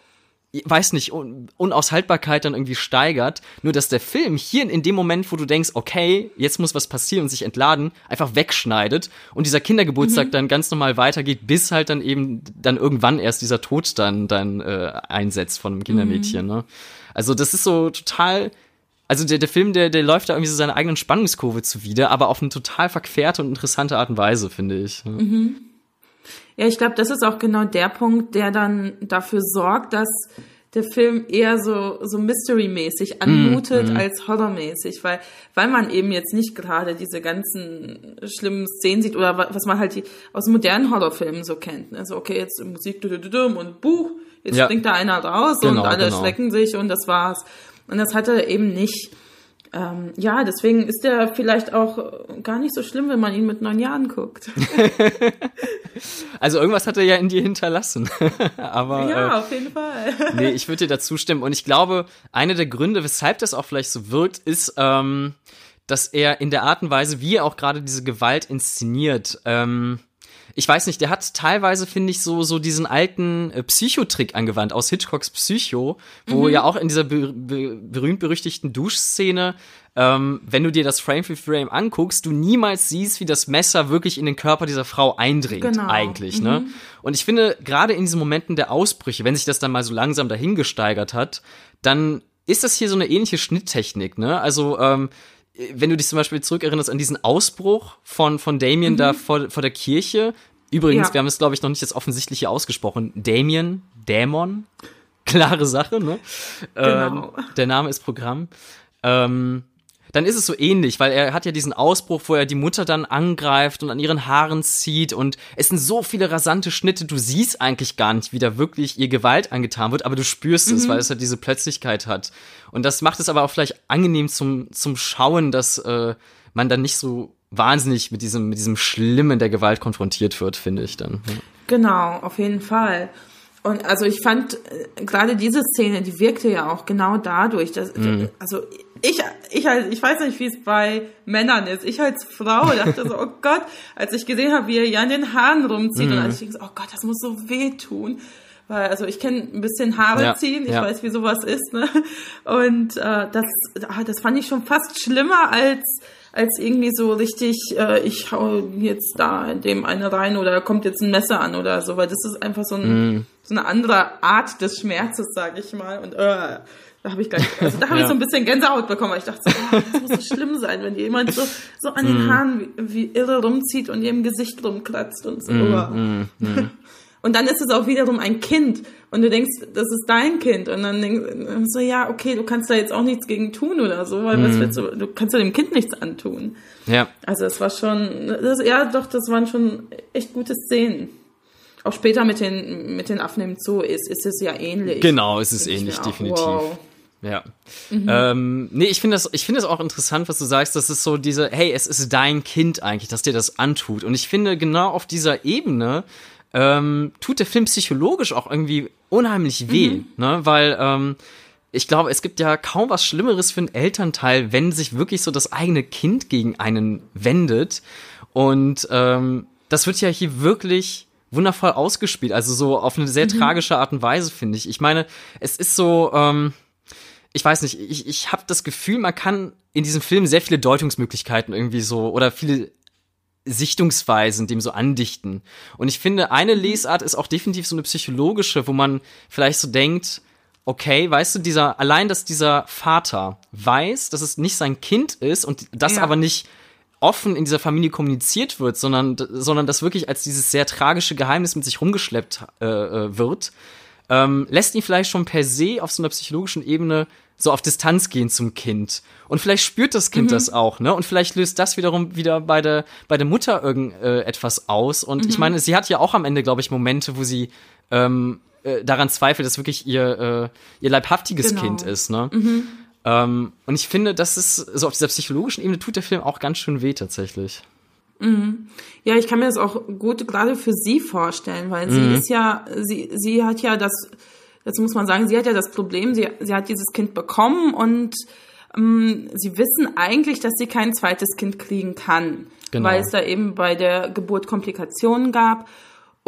weiß nicht, Un Unaushaltbarkeit dann irgendwie steigert. Nur, dass der Film hier in dem Moment, wo du denkst, okay, jetzt muss was passieren und sich entladen, einfach wegschneidet und dieser Kindergeburtstag dann ganz normal weitergeht, bis halt dann eben dann irgendwann erst dieser Tod dann, dann äh, einsetzt von einem Kindermädchen. Ne? Also das ist so total. Also der, der Film, der, der läuft da irgendwie so seiner eigenen Spannungskurve zuwider, aber auf eine total verquerte und interessante Art und Weise, finde ich. ne? Ja, ich glaube, das ist auch genau der Punkt, der dann dafür sorgt, dass der Film eher so, so Mystery-mäßig anmutet als Horror-mäßig, weil, weil man eben jetzt nicht gerade diese ganzen schlimmen Szenen sieht oder wa- was man halt die, aus modernen Horrorfilmen so kennt. Also, okay, jetzt Musik und Buch, jetzt Ja. springt da einer raus Genau, und alle genau. schrecken sich und das war's. Und das hat er eben nicht. Ähm, ja, deswegen ist der vielleicht auch gar nicht so schlimm, wenn man ihn mit neun Jahren guckt. also irgendwas hat er ja in dir hinterlassen. Aber ja, äh, auf jeden Fall. nee, ich würde dir dazu stimmen. Und ich glaube, einer der Gründe, weshalb das auch vielleicht so wirkt, ist, ähm, dass er in der Art und Weise, wie er auch gerade diese Gewalt inszeniert, ähm, ich weiß nicht, der hat teilweise, finde ich, so, so diesen alten äh, Psychotrick angewandt aus Hitchcocks Psycho, wo mhm. ja auch in dieser be be berühmt-berüchtigten Duschszene, ähm, wenn du dir das Frame für Frame anguckst, du niemals siehst, wie das Messer wirklich in den Körper dieser Frau eindringt, genau. eigentlich, ne? mhm. ne? Und ich finde, gerade in diesen Momenten der Ausbrüche, wenn sich das dann mal so langsam dahingesteigert hat, dann ist das hier so eine ähnliche Schnitttechnik, ne? Also, ähm, wenn du dich zum Beispiel zurückerinnerst an diesen Ausbruch von, von Damien mhm. da vor, vor der Kirche. Übrigens, ja. wir haben es, glaube ich, noch nicht das Offensichtliche ausgesprochen. Damien, Dämon, klare Sache, ne? Genau. Ähm, der Name ist Programm. Ähm, dann ist es so ähnlich, weil er hat ja diesen Ausbruch, wo er die Mutter dann angreift und an ihren Haaren zieht und es sind so viele rasante Schnitte, du siehst eigentlich gar nicht, wie da wirklich ihr Gewalt angetan wird, aber du spürst mhm. es, weil es halt diese Plötzlichkeit hat. Und das macht es aber auch vielleicht angenehm zum, zum Schauen, dass äh, man dann nicht so wahnsinnig mit diesem, mit diesem Schlimmen der Gewalt konfrontiert wird, finde ich dann. Ja. Genau, auf jeden Fall. Und also ich fand äh, gerade diese Szene, die wirkte ja auch genau dadurch, dass mhm. also ich ich halt ich weiß nicht, wie es bei Männern ist. Ich als Frau dachte so, oh Gott, als ich gesehen habe, wie er ja an den Haaren rumzieht mhm. und als ich denke, oh Gott, das muss so wehtun. Weil, also ich kenne ein bisschen Haare ja, ziehen, ich ja. weiß, wie sowas ist, ne? Und äh, das, ah, das fand ich schon fast schlimmer als als irgendwie so richtig, äh, ich hau jetzt da dem eine rein oder kommt jetzt ein Messer an oder so, weil das ist einfach so, ein, mm. so eine andere Art des Schmerzes, sag ich mal. Und äh, da habe ich gleich, also da habe ja. ich so ein bisschen Gänsehaut bekommen, weil ich dachte, so, oh, das muss so schlimm sein, wenn jemand so, so an den mm. Haaren wie, wie irre rumzieht und ihrem Gesicht rumkratzt und so. Mm, und dann ist es auch wiederum ein Kind und du denkst, das ist dein Kind und dann denkst du so, ja, okay, du kannst da jetzt auch nichts gegen tun oder so, weil mm. was mhm. willst du, du kannst ja dem Kind nichts antun. Ja. Also es war schon, das, ja doch, das waren schon echt gute Szenen. Auch später mit den, mit den Affen im Zoo ist, ist es ja ähnlich. Genau, es ist ähnlich, definitiv. Wow. Ja. Mhm. Ähm, nee, ich finde das, ich finde das auch interessant, was du sagst. Das ist so diese, hey, es ist dein Kind eigentlich, dass dir das antut. Und ich finde, genau auf dieser Ebene ähm, tut der Film psychologisch auch irgendwie unheimlich weh, mhm. ne? Weil ähm, ich glaube, es gibt ja kaum was Schlimmeres für einen Elternteil, wenn sich wirklich so das eigene Kind gegen einen wendet. Und ähm, das wird ja hier wirklich wundervoll ausgespielt, also so auf eine sehr mhm. tragische Art und Weise, finde ich. Ich meine, es ist so, ähm, ich weiß nicht, ich, ich habe das Gefühl, man kann in diesem Film sehr viele Deutungsmöglichkeiten irgendwie so oder viele Sichtungsweisen dem so andichten. Und ich finde, eine mhm. Lesart ist auch definitiv so eine psychologische, wo man vielleicht so denkt, okay, weißt du, dieser, allein, dass dieser Vater weiß, dass es nicht sein Kind ist und das ja. aber nicht offen in dieser Familie kommuniziert wird, sondern, sondern das wirklich als dieses sehr tragische Geheimnis mit sich rumgeschleppt äh, äh wird, ähm, lässt ihn vielleicht schon per se auf so einer psychologischen Ebene so auf Distanz gehen zum Kind. Und vielleicht spürt das Kind mhm. das auch, ne? Und vielleicht löst das wiederum wieder bei der, bei der Mutter irgendetwas äh, aus. Und mhm. ich meine, sie hat ja auch am Ende, glaube ich, Momente, wo sie ähm, äh, daran zweifelt, dass wirklich ihr, äh, ihr leibhaftiges genau. Kind ist, ne? Mhm. Ähm, und ich finde, das ist so auf dieser psychologischen Ebene tut der Film auch ganz schön weh tatsächlich. Mhm. Ja, ich kann mir das auch gut gerade für sie vorstellen, weil sie mhm. ist ja, sie, sie hat ja das, Dazu muss man sagen, sie hat ja das Problem, sie, sie hat dieses Kind bekommen und ähm, sie wissen eigentlich, dass sie kein zweites Kind kriegen kann, genau. weil es da eben bei der Geburt Komplikationen gab.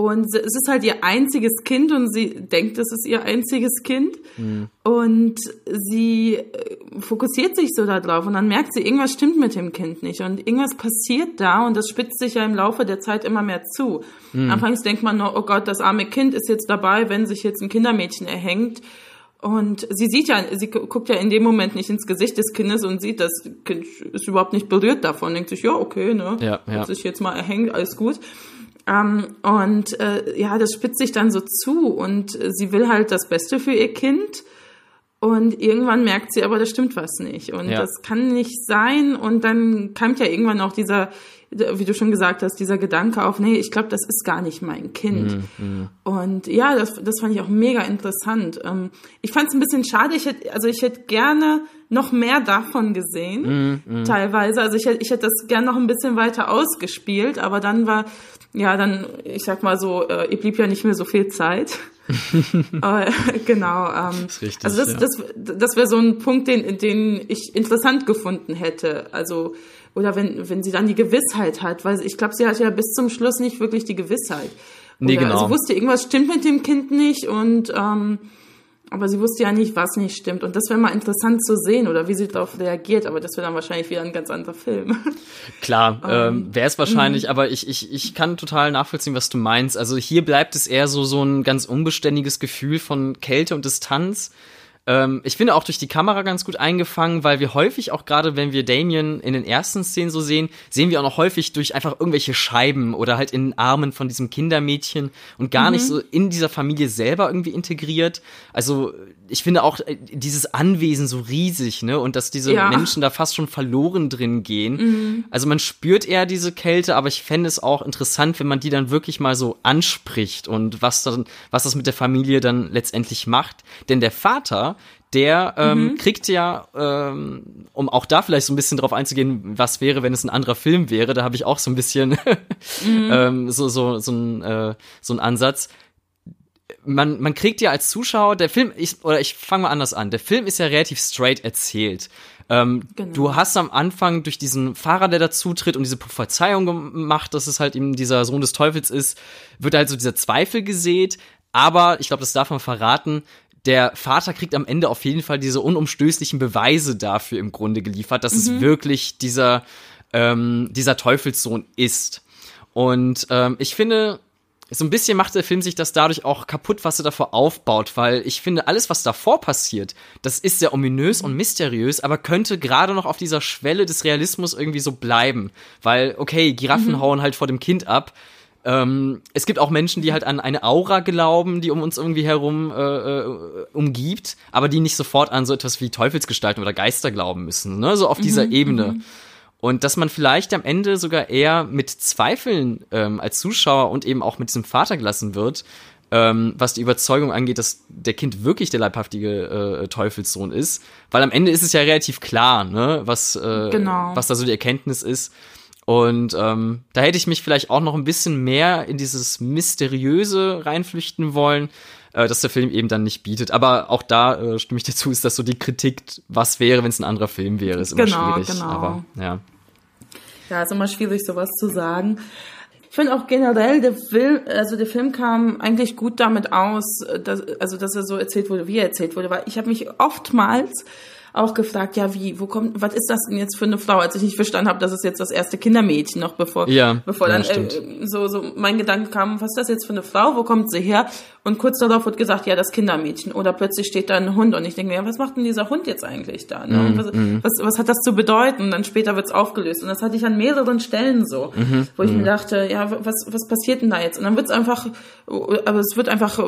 Und es ist halt ihr einziges Kind und sie denkt, es ist ihr einziges Kind. Mhm. Und sie äh, fokussiert sich so darauf und dann merkt sie, irgendwas stimmt mit dem Kind nicht und irgendwas passiert da und das spitzt sich ja im Laufe der Zeit immer mehr zu. Mhm. Anfangs denkt man nur, oh Gott, das arme Kind ist jetzt dabei, wenn sich jetzt ein Kindermädchen erhängt. Und sie sieht ja, sie guckt ja in dem Moment nicht ins Gesicht des Kindes und sieht, das Kind ist überhaupt nicht berührt davon, denkt sich, ja, okay, ne, ja, ja. hat sich jetzt mal erhängt, alles gut. Ähm, und äh, ja, das spitzt sich dann so zu und äh, sie will halt das Beste für ihr Kind. Und irgendwann merkt sie aber, da stimmt was nicht. Und Ja. das kann nicht sein. Und dann keimt ja irgendwann auch dieser, wie du schon gesagt hast, dieser Gedanke auf, nee, ich glaube, das ist gar nicht mein Kind. Und ja, das, das fand ich auch mega interessant. Ähm, ich fand es ein bisschen schade. Ich hätte, also ich hätte gerne noch mehr davon gesehen, teilweise. Also ich hätte, ich hätte das gerne noch ein bisschen weiter ausgespielt, aber dann war, ja, dann, ich sag mal so, äh, ihr blieb ja nicht mehr so viel Zeit. äh, genau. Ähm, ist richtig, also das, ja. das, das wäre so ein Punkt, den, den ich interessant gefunden hätte. Also oder wenn wenn sie dann die Gewissheit hat, weil ich glaube, sie hat ja bis zum Schluss nicht wirklich die Gewissheit. Nee, Oder genau. Sie wusste, irgendwas stimmt mit dem Kind nicht und ähm, aber sie wusste ja nicht, was nicht stimmt. Und das wäre mal interessant zu sehen oder wie sie darauf reagiert. Aber das wäre dann wahrscheinlich wieder ein ganz anderer Film. Klar, ähm, wäre es wahrscheinlich, mhm. aber ich, ich, ich kann total nachvollziehen, was du meinst. Also hier bleibt es eher so, so ein ganz unbeständiges Gefühl von Kälte und Distanz. Ähm, ich finde auch durch die Kamera ganz gut eingefangen, weil wir häufig auch gerade, wenn wir Damien in den ersten Szenen so sehen, sehen wir auch noch häufig durch einfach irgendwelche Scheiben oder halt in den Armen von diesem Kindermädchen und gar nicht so in dieser Familie selber irgendwie integriert. Also ich finde auch äh, dieses Anwesen so riesig, ne? Und dass diese Ja. Menschen da fast schon verloren drin gehen. Also man spürt eher diese Kälte, aber ich fände es auch interessant, wenn man die dann wirklich mal so anspricht und was dann, was das mit der Familie dann letztendlich macht. Denn der Vater, der ähm, kriegt ja, ähm, um auch da vielleicht so ein bisschen drauf einzugehen, was wäre, wenn es ein anderer Film wäre, da habe ich auch so ein bisschen ähm, so, so, so, ein, äh, so ein Ansatz man, man kriegt ja als Zuschauer, der Film, ich, oder ich fange mal anders an, der Film ist ja relativ straight erzählt. Ähm, Genau. Du hast am Anfang durch diesen Fahrer, der dazutritt und diese Prophezeiung gemacht, dass es halt eben dieser Sohn des Teufels ist, wird halt so dieser Zweifel gesät. Aber ich glaube, das darf man verraten. Der Vater kriegt am Ende auf jeden Fall diese unumstößlichen Beweise dafür im Grunde geliefert, dass es wirklich dieser, ähm, dieser Teufelssohn ist. Und ähm, ich finde, so ein bisschen macht der Film sich das dadurch auch kaputt, was er davor aufbaut, weil ich finde, alles, was davor passiert, das ist sehr ominös und mysteriös, aber könnte gerade noch auf dieser Schwelle des Realismus irgendwie so bleiben. Weil, okay, Giraffen hauen halt vor dem Kind ab. Ähm, es gibt auch Menschen, die halt an eine Aura glauben, die um uns irgendwie herum äh, äh, umgibt, aber die nicht sofort an so etwas wie Teufelsgestalten oder Geister glauben müssen, ne? So auf dieser Ebene. Und dass man vielleicht am Ende sogar eher mit Zweifeln ähm, als Zuschauer und eben auch mit diesem Vater gelassen wird, ähm, was die Überzeugung angeht, dass der Kind wirklich der leibhaftige äh, Teufelssohn ist. Weil am Ende ist es ja relativ klar, ne, was, äh, Genau. was da so die Erkenntnis ist. Und ähm, da hätte ich mich vielleicht auch noch ein bisschen mehr in dieses Mysteriöse reinflüchten wollen, äh, dass der Film eben dann nicht bietet. Aber auch da äh, stimme ich dazu, ist das so die Kritik, was wäre, wenn es ein anderer Film wäre, ist immer Genau, schwierig. genau. Aber ja. Ja, ist immer schwierig, sowas zu sagen. Ich finde auch generell, der Film, also der Film kam eigentlich gut damit aus, dass, also dass er so erzählt wurde, wie er erzählt wurde, weil ich habe mich oftmals auch gefragt, ja, wie, wo kommt, was ist das denn jetzt für eine Frau, als ich nicht verstanden habe, dass es jetzt das erste Kindermädchen noch bevor, Ja, bevor ja, dann äh, so, so mein Gedanke kam, was ist das jetzt für eine Frau, wo kommt sie her? Und kurz darauf wird gesagt, ja, das Kindermädchen. Oder plötzlich steht da ein Hund und ich denke mir, ja, was macht denn dieser Hund jetzt eigentlich da? Ne? Und was, was, was hat das zu bedeuten? Und dann später wird's aufgelöst. Und das hatte ich an mehreren Stellen so, wo ich mir dachte, ja, was, was passiert denn da jetzt? Und dann wird's einfach, aber es wird einfach,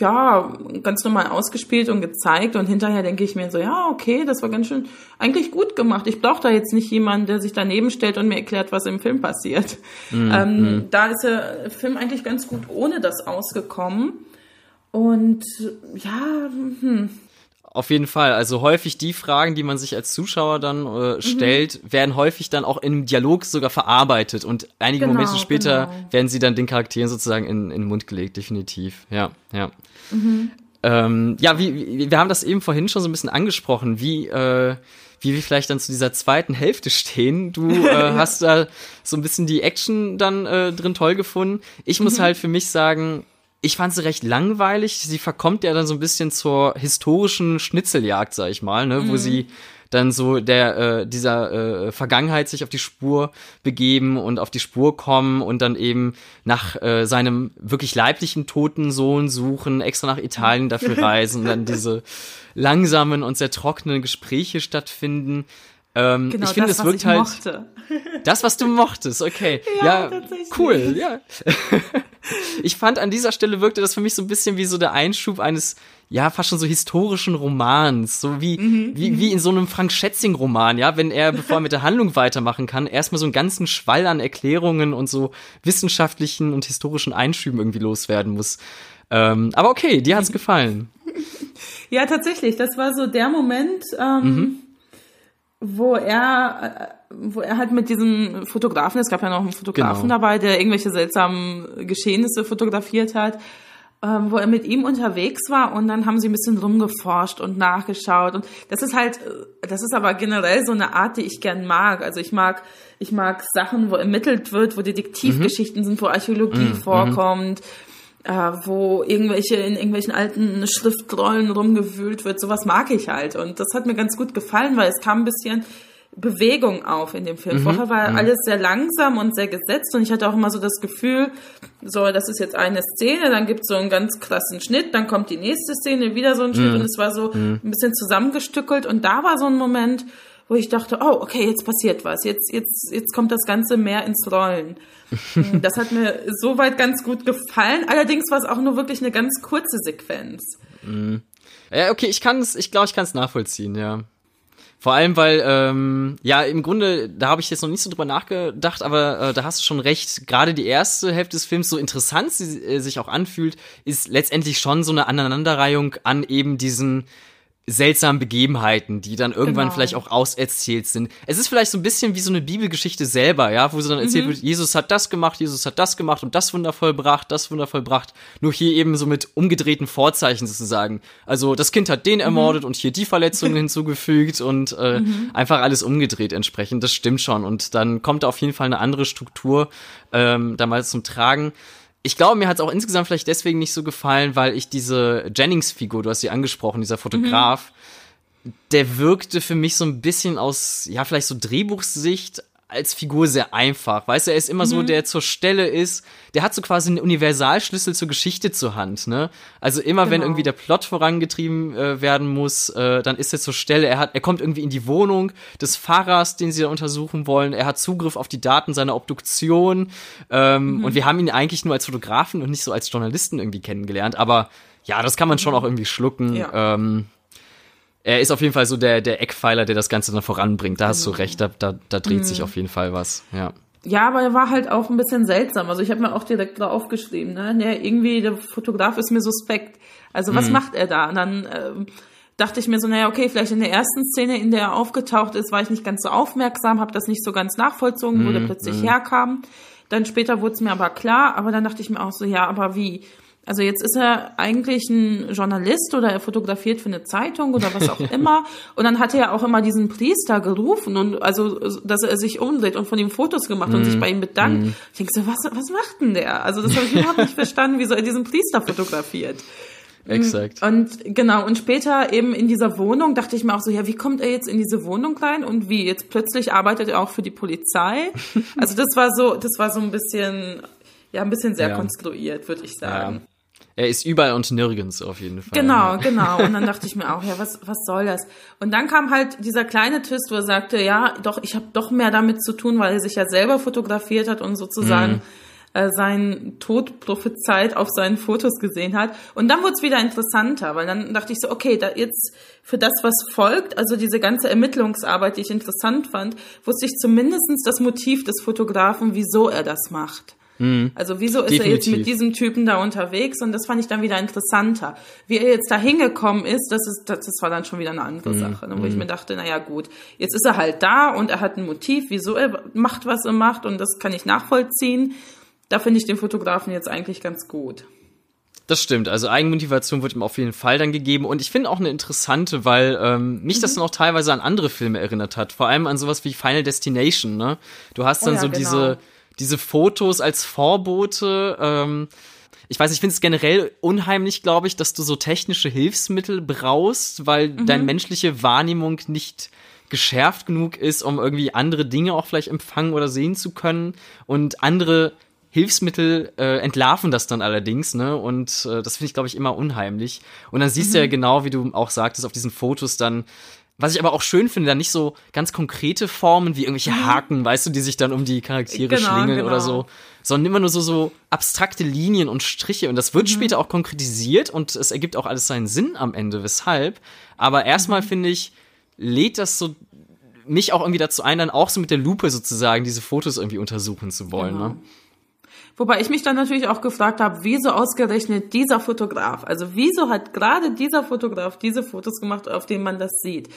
ja, ganz normal ausgespielt und gezeigt. Und hinterher denke ich mir so, ja, okay, das war ganz schön, eigentlich gut gemacht. Ich brauche da jetzt nicht jemanden, der sich daneben stellt und mir erklärt, was im Film passiert. Ähm, da ist der Film eigentlich ganz gut ohne das ausgekommen. Und ja, hm, Auf jeden Fall. Also häufig die Fragen, die man sich als Zuschauer dann Mhm. äh, stellt, werden häufig dann auch im Dialog sogar verarbeitet und einige Genau, Momente später genau. werden sie dann den Charakteren sozusagen in, in den Mund gelegt, definitiv. Ja, ja. Mhm. Ähm, ja, wie, wie, wir haben das eben vorhin schon so ein bisschen angesprochen, wie, äh, wie wir vielleicht dann zu dieser zweiten Hälfte stehen. Du äh, hast da so ein bisschen die Action dann äh, drin toll gefunden. Ich muss Mhm. halt für mich sagen, ich fand sie recht langweilig. Sie verkommt ja dann so ein bisschen zur historischen Schnitzeljagd, sag ich mal, ne, wo sie dann so der äh, dieser äh, Vergangenheit sich auf die Spur begeben und auf die Spur kommen und dann eben nach äh, seinem wirklich leiblichen toten Sohn suchen, extra nach Italien dafür reisen, dann diese langsamen und sehr trockenen Gespräche stattfinden. Ähm, genau ich finde, das, es was wirkt halt mochte. das, was du mochtest, okay. Ja, Ja, cool, ja. ich fand, an dieser Stelle wirkte das für mich so ein bisschen wie so der Einschub eines ja, fast schon so historischen Romans, so wie, mhm. wie, wie in so einem Frank Schätzing-Roman, ja, wenn er, bevor er mit der Handlung weitermachen kann, erstmal so einen ganzen Schwall an Erklärungen und so wissenschaftlichen und historischen Einschüben irgendwie loswerden muss. Ähm, aber okay, dir hat's gefallen. Ja, tatsächlich, das war so der Moment, ähm, mhm. wo er, äh, wo er halt mit diesem Fotografen, es gab ja noch einen Fotografen genau. dabei, der irgendwelche seltsamen Geschehnisse fotografiert hat, ähm, wo er mit ihm unterwegs war und dann haben sie ein bisschen rumgeforscht und nachgeschaut und das ist halt, äh, das ist aber generell so eine Art, die ich gern mag. Also ich mag, ich mag Sachen, wo ermittelt wird, wo Detektivgeschichten mhm. sind, wo Archäologie mhm. vorkommt. Äh, wo irgendwelche in irgendwelchen alten Schriftrollen rumgewühlt wird, sowas mag ich halt und das hat mir ganz gut gefallen, weil es kam ein bisschen Bewegung auf in dem Film. Mhm. Vorher war mhm. alles sehr langsam und sehr gesetzt und ich hatte auch immer so das Gefühl, so, das ist jetzt eine Szene, dann gibt es so einen ganz krassen Schnitt, dann kommt die nächste Szene, wieder so ein Schnitt mhm. und es war so mhm. ein bisschen zusammengestückelt und da war so ein Moment, wo ich dachte, oh, okay, jetzt passiert was, jetzt, jetzt, jetzt kommt das Ganze mehr ins Rollen. das hat mir soweit ganz gut gefallen. Allerdings war es auch nur wirklich eine ganz kurze Sequenz. Mhm. Ja, okay, ich kann es, ich glaube, ich kann es nachvollziehen, ja. Vor allem, weil, ähm, ja, im Grunde, da habe ich jetzt noch nicht so drüber nachgedacht, aber äh, da hast du schon recht, gerade die erste Hälfte des Films, so interessant sie äh, sich auch anfühlt, ist letztendlich schon so eine Aneinanderreihung an eben diesen seltsamen Begebenheiten, die dann irgendwann genau. vielleicht auch auserzählt sind. Es ist vielleicht so ein bisschen wie so eine Bibelgeschichte selber, ja, wo so dann erzählt mhm. wird, Jesus hat das gemacht, Jesus hat das gemacht und das Wunder vollbracht, das Wunder vollbracht. Nur hier eben so mit umgedrehten Vorzeichen sozusagen. Also das Kind hat den mhm. ermordet und hier die Verletzungen hinzugefügt und äh, mhm. einfach alles umgedreht entsprechend. Das stimmt schon. Und dann kommt da auf jeden Fall eine andere Struktur ähm, damals zum Tragen ich glaube, mir hat es auch insgesamt vielleicht deswegen nicht so gefallen, weil ich diese Jennings-Figur, du hast sie angesprochen, dieser Fotograf, mhm. der wirkte für mich so ein bisschen aus, ja, vielleicht so Drehbuchsicht als Figur sehr einfach. Weißt du, er ist immer mhm. so, der zur Stelle ist, der hat so quasi einen Universalschlüssel zur Geschichte zur Hand, ne? Also immer genau. wenn irgendwie der Plot vorangetrieben äh, werden muss, äh, dann ist er zur Stelle, er hat, er kommt irgendwie in die Wohnung des Fahrers, den sie da untersuchen wollen, er hat Zugriff auf die Daten seiner Obduktion, ähm, mhm. und wir haben ihn eigentlich nur als Fotografen und nicht so als Journalisten irgendwie kennengelernt, aber ja, das kann man schon auch irgendwie schlucken. Ja. Ähm, er ist auf jeden Fall so der, der Eckpfeiler, der das Ganze dann voranbringt. Da hast du genau. recht, da, da, da dreht mhm. sich auf jeden Fall was, ja. Ja, aber er war halt auch ein bisschen seltsam. Also ich habe mir auch direkt da aufgeschrieben, ne? Der irgendwie, der Fotograf ist mir suspekt. Also was mhm. macht er da? Und dann ähm, dachte ich mir so, naja, okay, vielleicht in der ersten Szene, in der er aufgetaucht ist, war ich nicht ganz so aufmerksam, habe das nicht so ganz nachvollzogen, wo mhm. der plötzlich mhm. herkam. Dann später wurde es mir aber klar, aber dann dachte ich mir auch so, ja, aber wie? Also jetzt ist er eigentlich ein Journalist oder er fotografiert für eine Zeitung oder was auch immer. Und dann hat er ja auch immer diesen Priester gerufen und also, dass er sich umdreht und von ihm Fotos gemacht mm. und sich mhm. bei ihm bedankt. Mm. Ich denke so, was, was macht denn der? Also das habe ich überhaupt nicht verstanden, wieso er diesen Priester fotografiert. Exakt. Und genau, und später eben in dieser Wohnung dachte ich mir auch so, ja, wie kommt er jetzt in diese Wohnung rein und wie? Jetzt plötzlich arbeitet er auch für die Polizei. Also das war so, das war so ein bisschen, ja, ein bisschen sehr ja. konstruiert, würde ich sagen. Er ist überall und nirgends auf jeden Fall. Genau, genau. Und dann dachte ich mir auch, ja, was, was soll das? Und dann kam halt dieser kleine Twist, wo er sagte, ja, doch, ich habe doch mehr damit zu tun, weil er sich ja selber fotografiert hat und sozusagen mm. äh, seinen Tod prophezeit auf seinen Fotos gesehen hat. Und dann wurde es wieder interessanter, weil dann dachte ich so, okay, da jetzt für das, was folgt, also diese ganze Ermittlungsarbeit, die ich interessant fand, wusste ich zumindestens das Motiv des Fotografen, wieso er das macht. Mhm. Also wieso ist Definitiv. er jetzt mit diesem Typen da unterwegs? Und das fand ich dann wieder interessanter. Wie er jetzt da hingekommen ist, das ist, das, das war dann schon wieder eine andere mhm. Sache, ne, wo ich mhm. mir dachte, naja gut, jetzt ist er halt da und er hat ein Motiv, wieso er macht, was er macht und das kann ich nachvollziehen. Da finde ich den Fotografen jetzt eigentlich ganz gut. Das stimmt. Also Eigenmotivation wird ihm auf jeden Fall dann gegeben. Und ich finde auch eine interessante, weil ähm, mich mhm. das dann auch teilweise an andere Filme erinnert hat. Vor allem an sowas wie Final Destination. Ne? Du hast dann oh ja, so genau. diese diese Fotos als Vorbote. Ähm, ich weiß, ich finde es generell unheimlich, glaube ich, dass du so technische Hilfsmittel brauchst, weil mhm. deine menschliche Wahrnehmung nicht geschärft genug ist, um irgendwie andere Dinge auch vielleicht empfangen oder sehen zu können. Und andere Hilfsmittel äh, entlarven das dann allerdings, ne? Und äh, das finde ich, glaube ich, immer unheimlich. Und dann siehst mhm. du ja mhm. genau, wie du auch sagtest, auf diesen Fotos dann, Was ich aber auch schön finde, da nicht so ganz konkrete Formen wie irgendwelche Haken, weißt du, die sich dann um die Charaktere Genau, schlingeln genau. oder so, sondern immer nur so, so abstrakte Linien und Striche. Und das wird später auch konkretisiert und es ergibt auch alles seinen Sinn am Ende, weshalb. Aber erstmal finde ich, lädt das so mich auch irgendwie dazu ein, dann auch so mit der Lupe sozusagen diese Fotos irgendwie untersuchen zu wollen. Genau. Ne? Wobei ich mich dann natürlich auch gefragt habe, wieso ausgerechnet dieser Fotograf? Also wieso hat gerade dieser Fotograf diese Fotos gemacht, auf denen man das sieht?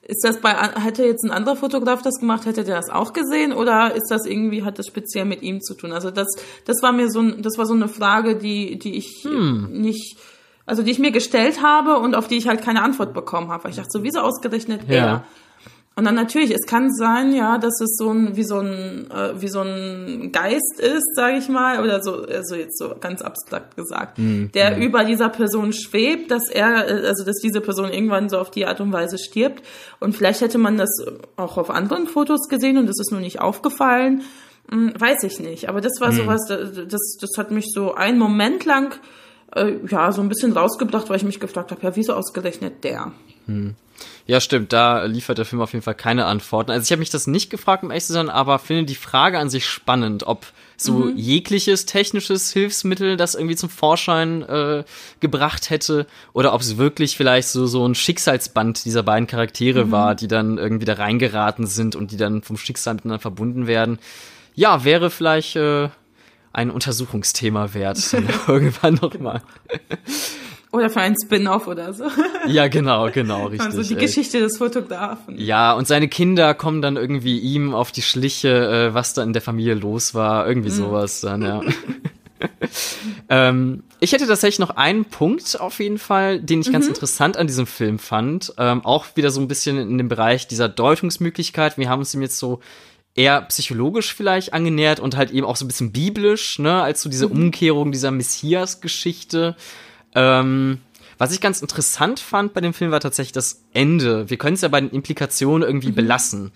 Ist das bei, hätte jetzt ein anderer Fotograf das gemacht, hätte der das auch gesehen oder ist das irgendwie, hat das speziell mit ihm zu tun? Also das, das war mir so, ein- das war so eine Frage, die, die ich Hm. nicht, also die ich mir gestellt habe und auf die ich halt keine Antwort bekommen habe. Weil ich dachte so, wieso ausgerechnet Ja. er? Und dann natürlich, es kann sein, ja, dass es so ein wie so ein äh, wie so ein Geist ist, sage ich mal, oder so also jetzt so ganz abstrakt gesagt, der über dieser Person schwebt, dass er äh, also dass diese Person irgendwann so auf die Art und Weise stirbt. Und vielleicht hätte man das auch auf anderen Fotos gesehen und es ist nur nicht aufgefallen, Hm, weiß ich nicht, aber das war sowas das das das hat mich so einen Moment lang äh, ja, so ein bisschen rausgebracht, weil ich mich gefragt habe, ja, wieso ausgerechnet der? Ja, stimmt, da liefert der Film auf jeden Fall keine Antworten. Also ich habe mich das nicht gefragt, um ehrlich zu sein, aber finde die Frage an sich spannend, ob so jegliches technisches Hilfsmittel das irgendwie zum Vorschein äh, gebracht hätte oder ob es wirklich vielleicht so so ein Schicksalsband dieser beiden Charaktere war, die dann irgendwie da reingeraten sind und die dann vom Schicksal miteinander verbunden werden. Ja, wäre vielleicht äh, ein Untersuchungsthema wert, irgendwann nochmal. Oder für einen Spin-off oder so. Ja, genau, genau, richtig. Also die ey. Geschichte des Fotografen. Ja, und seine Kinder kommen dann irgendwie ihm auf die Schliche, äh, was da in der Familie los war. Irgendwie sowas dann, ja. ähm, ich hätte tatsächlich noch einen Punkt auf jeden Fall, den ich ganz interessant an diesem Film fand. Ähm, auch wieder so ein bisschen in dem Bereich dieser Deutungsmöglichkeit. Wir haben uns ihm jetzt so eher psychologisch vielleicht angenähert und halt eben auch so ein bisschen biblisch, ne, als so diese Umkehrung dieser Messias-Geschichte. Ähm, was ich ganz interessant fand bei dem Film war tatsächlich das Ende. Wir können es ja bei den Implikationen irgendwie belassen.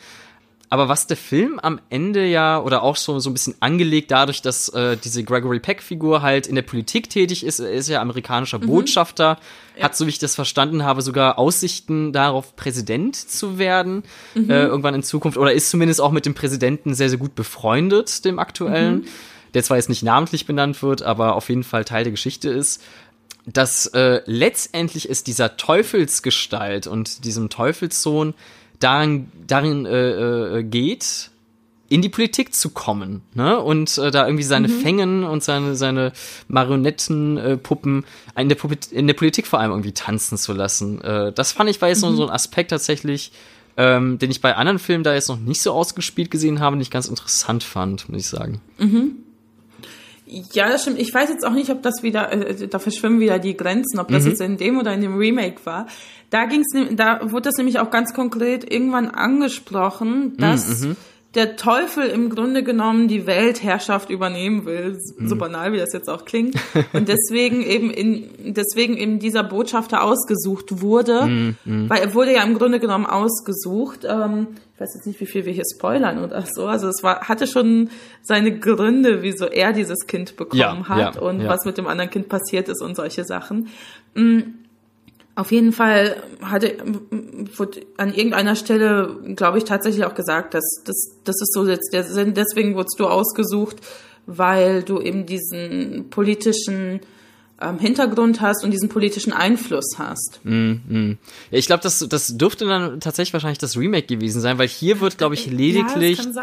Aber was der Film am Ende ja, oder auch so, so ein bisschen angelegt dadurch, dass äh, diese Gregory Peck-Figur halt in der Politik tätig ist, er ist ja amerikanischer Botschafter, hat, so wie ich das verstanden habe, sogar Aussichten darauf, Präsident zu werden, äh, irgendwann in Zukunft, oder ist zumindest auch mit dem Präsidenten sehr, sehr gut befreundet, dem aktuellen, der zwar jetzt nicht namentlich benannt wird, aber auf jeden Fall Teil der Geschichte ist dass äh, letztendlich ist dieser Teufelsgestalt und diesem Teufelssohn darin, darin äh, äh, geht, in die Politik zu kommen, ne? Und äh, da irgendwie seine Fängen und seine seine Marionettenpuppen äh, in der Puppe, in der Politik vor allem irgendwie tanzen zu lassen. Äh, das fand ich war jetzt so, so ein Aspekt tatsächlich, ähm, den ich bei anderen Filmen da jetzt noch nicht so ausgespielt gesehen habe, den ich ganz interessant fand, muss ich sagen. Ja, das stimmt. Ich weiß jetzt auch nicht, ob das wieder, äh, da verschwimmen wieder die Grenzen, ob Mhm. das jetzt in dem oder in dem Remake war. Da ging's, nem- da wurde das nämlich auch ganz konkret irgendwann Mhm, angesprochen, dass der Teufel im Grunde genommen die Weltherrschaft übernehmen will, Mhm. so banal wie das jetzt auch klingt, und deswegen eben in, deswegen eben dieser Botschafter ausgesucht wurde, Mhm, weil er wurde ja im Grunde genommen ausgesucht. Ähm, ich weiß jetzt nicht, wie viel wir hier spoilern oder so. Also es war, hatte schon seine Gründe, wieso er dieses Kind bekommen Ja, hat ja, und ja. was mit dem anderen Kind passiert ist und solche Sachen. Mm, Auf jeden Fall hatte wurde an irgendeiner Stelle, glaube ich, tatsächlich auch gesagt, dass das das ist so jetzt der Sinn. Deswegen wurdest du ausgesucht, weil du eben diesen politischen ähm, Hintergrund hast und diesen politischen Einfluss hast. Ja, ich glaube, das, das dürfte dann tatsächlich wahrscheinlich das Remake gewesen sein, weil hier wird, glaube ich, lediglich Ja, das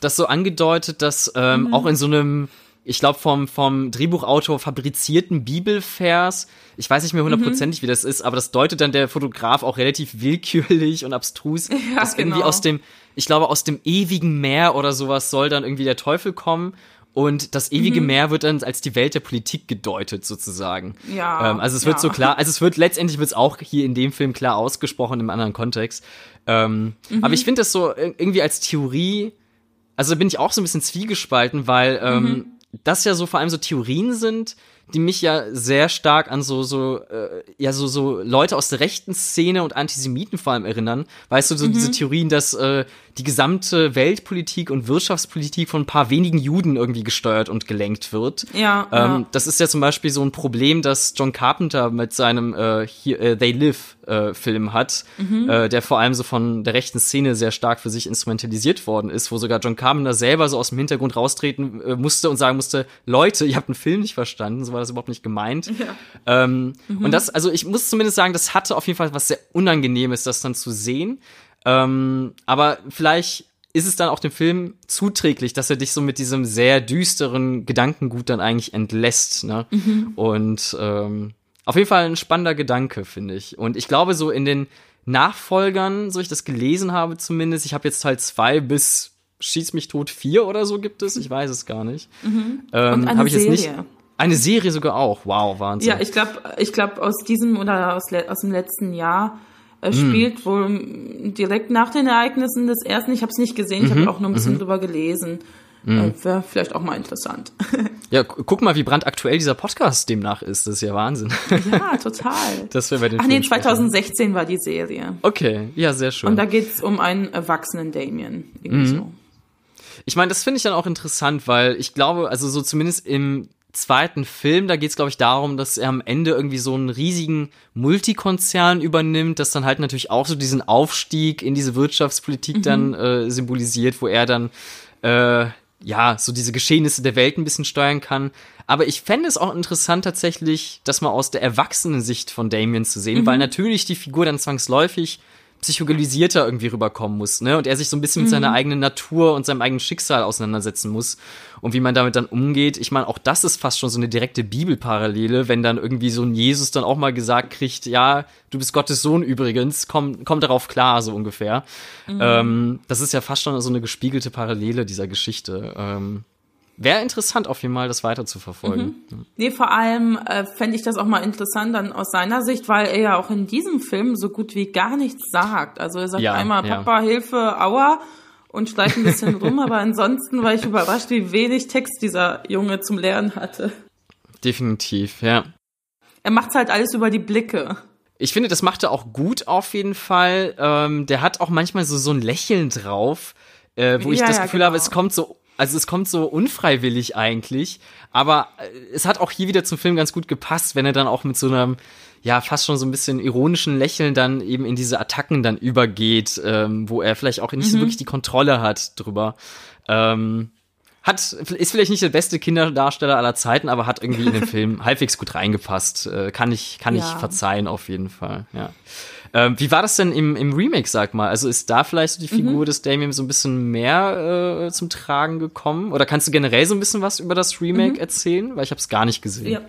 das so angedeutet, dass ähm, auch in so einem, ich glaube, vom, vom Drehbuchautor fabrizierten Bibelvers, ich weiß nicht mehr hundertprozentig, wie das ist, aber das deutet dann der Fotograf auch relativ willkürlich und abstrus, Ja, dass irgendwie genau. aus dem, ich glaube, aus dem ewigen Meer oder sowas soll dann irgendwie der Teufel kommen. Und das ewige Meer wird dann als die Welt der Politik gedeutet, sozusagen. Ja, Ähm, also es wird ja. so klar, also es wird letztendlich wird es auch hier in dem Film klar ausgesprochen im anderen Kontext. Ähm, Aber ich finde das so ir- irgendwie als Theorie, also da bin ich auch so ein bisschen zwiegespalten, weil ähm, das ja so vor allem so Theorien sind, die mich ja sehr stark an so so äh, ja so so Leute aus der rechten Szene und Antisemiten vor allem erinnern. Weißt du, so diese Theorien, dass äh, die gesamte Weltpolitik und Wirtschaftspolitik von ein paar wenigen Juden irgendwie gesteuert und gelenkt wird. Ja, ähm, ja. Das ist ja zum Beispiel so ein Problem, das John Carpenter mit seinem äh, hier, äh, They Live äh, Film hat, Mhm. äh, der vor allem so von der rechten Szene sehr stark für sich instrumentalisiert worden ist, wo sogar John Carpenter selber so aus dem Hintergrund raustreten äh, musste und sagen musste, Leute, ihr habt einen Film nicht verstanden, so war das überhaupt nicht gemeint. Ähm, Mhm. Und das, also ich muss zumindest sagen, das hatte auf jeden Fall was sehr Unangenehmes, das dann zu sehen. Ähm, aber vielleicht ist es dann auch dem Film zuträglich, dass er dich so mit diesem sehr düsteren Gedankengut dann eigentlich entlässt. Ne? Und ähm, auf jeden Fall ein spannender Gedanke, finde ich. Und ich glaube, so in den Nachfolgern, so ich das gelesen habe zumindest, ich habe jetzt Teil zwei bis Schieß mich tot vier oder so gibt es, ich weiß es gar nicht. Ähm, Und eine ich jetzt nicht. Serie. Eine Serie sogar auch. Wow, Wahnsinn. Ja, ich glaube, ich glaube aus diesem oder aus, aus dem letzten Jahr äh, spielt wohl direkt nach den Ereignissen des ersten. Ich habe es nicht gesehen, ich Mhm, habe auch nur ein bisschen drüber gelesen. Äh, Wäre vielleicht auch mal interessant. Ja, gu- guck mal, wie brandaktuell dieser Podcast demnach ist. Das ist ja Wahnsinn. ja, total. Das wäre bei den Ach nee, Film sprechen. 2016 war die Serie. Okay, ja, sehr schön. Und da geht's um einen erwachsenen Damien. Irgendwie Mhm. so. Ich meine, das finde ich dann auch interessant, weil ich glaube, also so zumindest im zweiten Film, da geht es, glaube ich, darum, dass er am Ende irgendwie so einen riesigen Multikonzern übernimmt, das dann halt natürlich auch so diesen Aufstieg in diese Wirtschaftspolitik dann äh, symbolisiert, wo er dann äh, ja so diese Geschehnisse der Welt ein bisschen steuern kann. Aber ich fände es auch interessant tatsächlich, das mal aus der Erwachsenensicht von Damien zu sehen, weil natürlich die Figur dann zwangsläufig psychologisierter irgendwie rüberkommen muss, ne? Und er sich so ein bisschen mit seiner eigenen Natur und seinem eigenen Schicksal auseinandersetzen muss und wie man damit dann umgeht. Ich meine, auch das ist fast schon so eine direkte Bibelparallele, wenn dann irgendwie so ein Jesus dann auch mal gesagt kriegt, ja, du bist Gottes Sohn übrigens, komm, komm darauf klar, so ungefähr. Ähm, das ist ja fast schon so eine gespiegelte Parallele dieser Geschichte. Ähm, Wäre interessant, auf jeden Fall das weiter zu verfolgen. Nee, vor allem äh, fände ich das auch mal interessant dann aus seiner Sicht, weil er ja auch in diesem Film so gut wie gar nichts sagt. Also er sagt Ja, einmal ja. Papa, Hilfe, Aua und schleicht ein bisschen rum, aber ansonsten war ich überrascht, wie wenig Text dieser Junge zum Lernen hatte. Definitiv, ja. Er macht's halt alles über die Blicke. Ich finde, das macht er auch gut auf jeden Fall. Ähm, der hat auch manchmal so, so ein Lächeln drauf, äh, wo ich Ja, das ja, Gefühl genau. habe, es kommt so, also es kommt so unfreiwillig eigentlich. Aber äh, es hat auch hier wieder zum Film ganz gut gepasst, wenn er dann auch mit so einem, ja, fast schon so ein bisschen ironischen Lächeln dann eben in diese Attacken dann übergeht, ähm, wo er vielleicht auch nicht so wirklich die Kontrolle hat drüber. Ähm, hat, ist vielleicht nicht der beste Kinderdarsteller aller Zeiten, aber hat irgendwie in den Film halbwegs gut reingepasst. Äh, kann ich, kann ich Ja. verzeihen auf jeden Fall, ja. Ähm, wie war das denn im, im Remake, sag mal? Also ist da vielleicht so die Figur des Damien so ein bisschen mehr äh, zum Tragen gekommen? Oder kannst du generell so ein bisschen was über das Remake erzählen? Weil ich habe es gar nicht gesehen. Ja.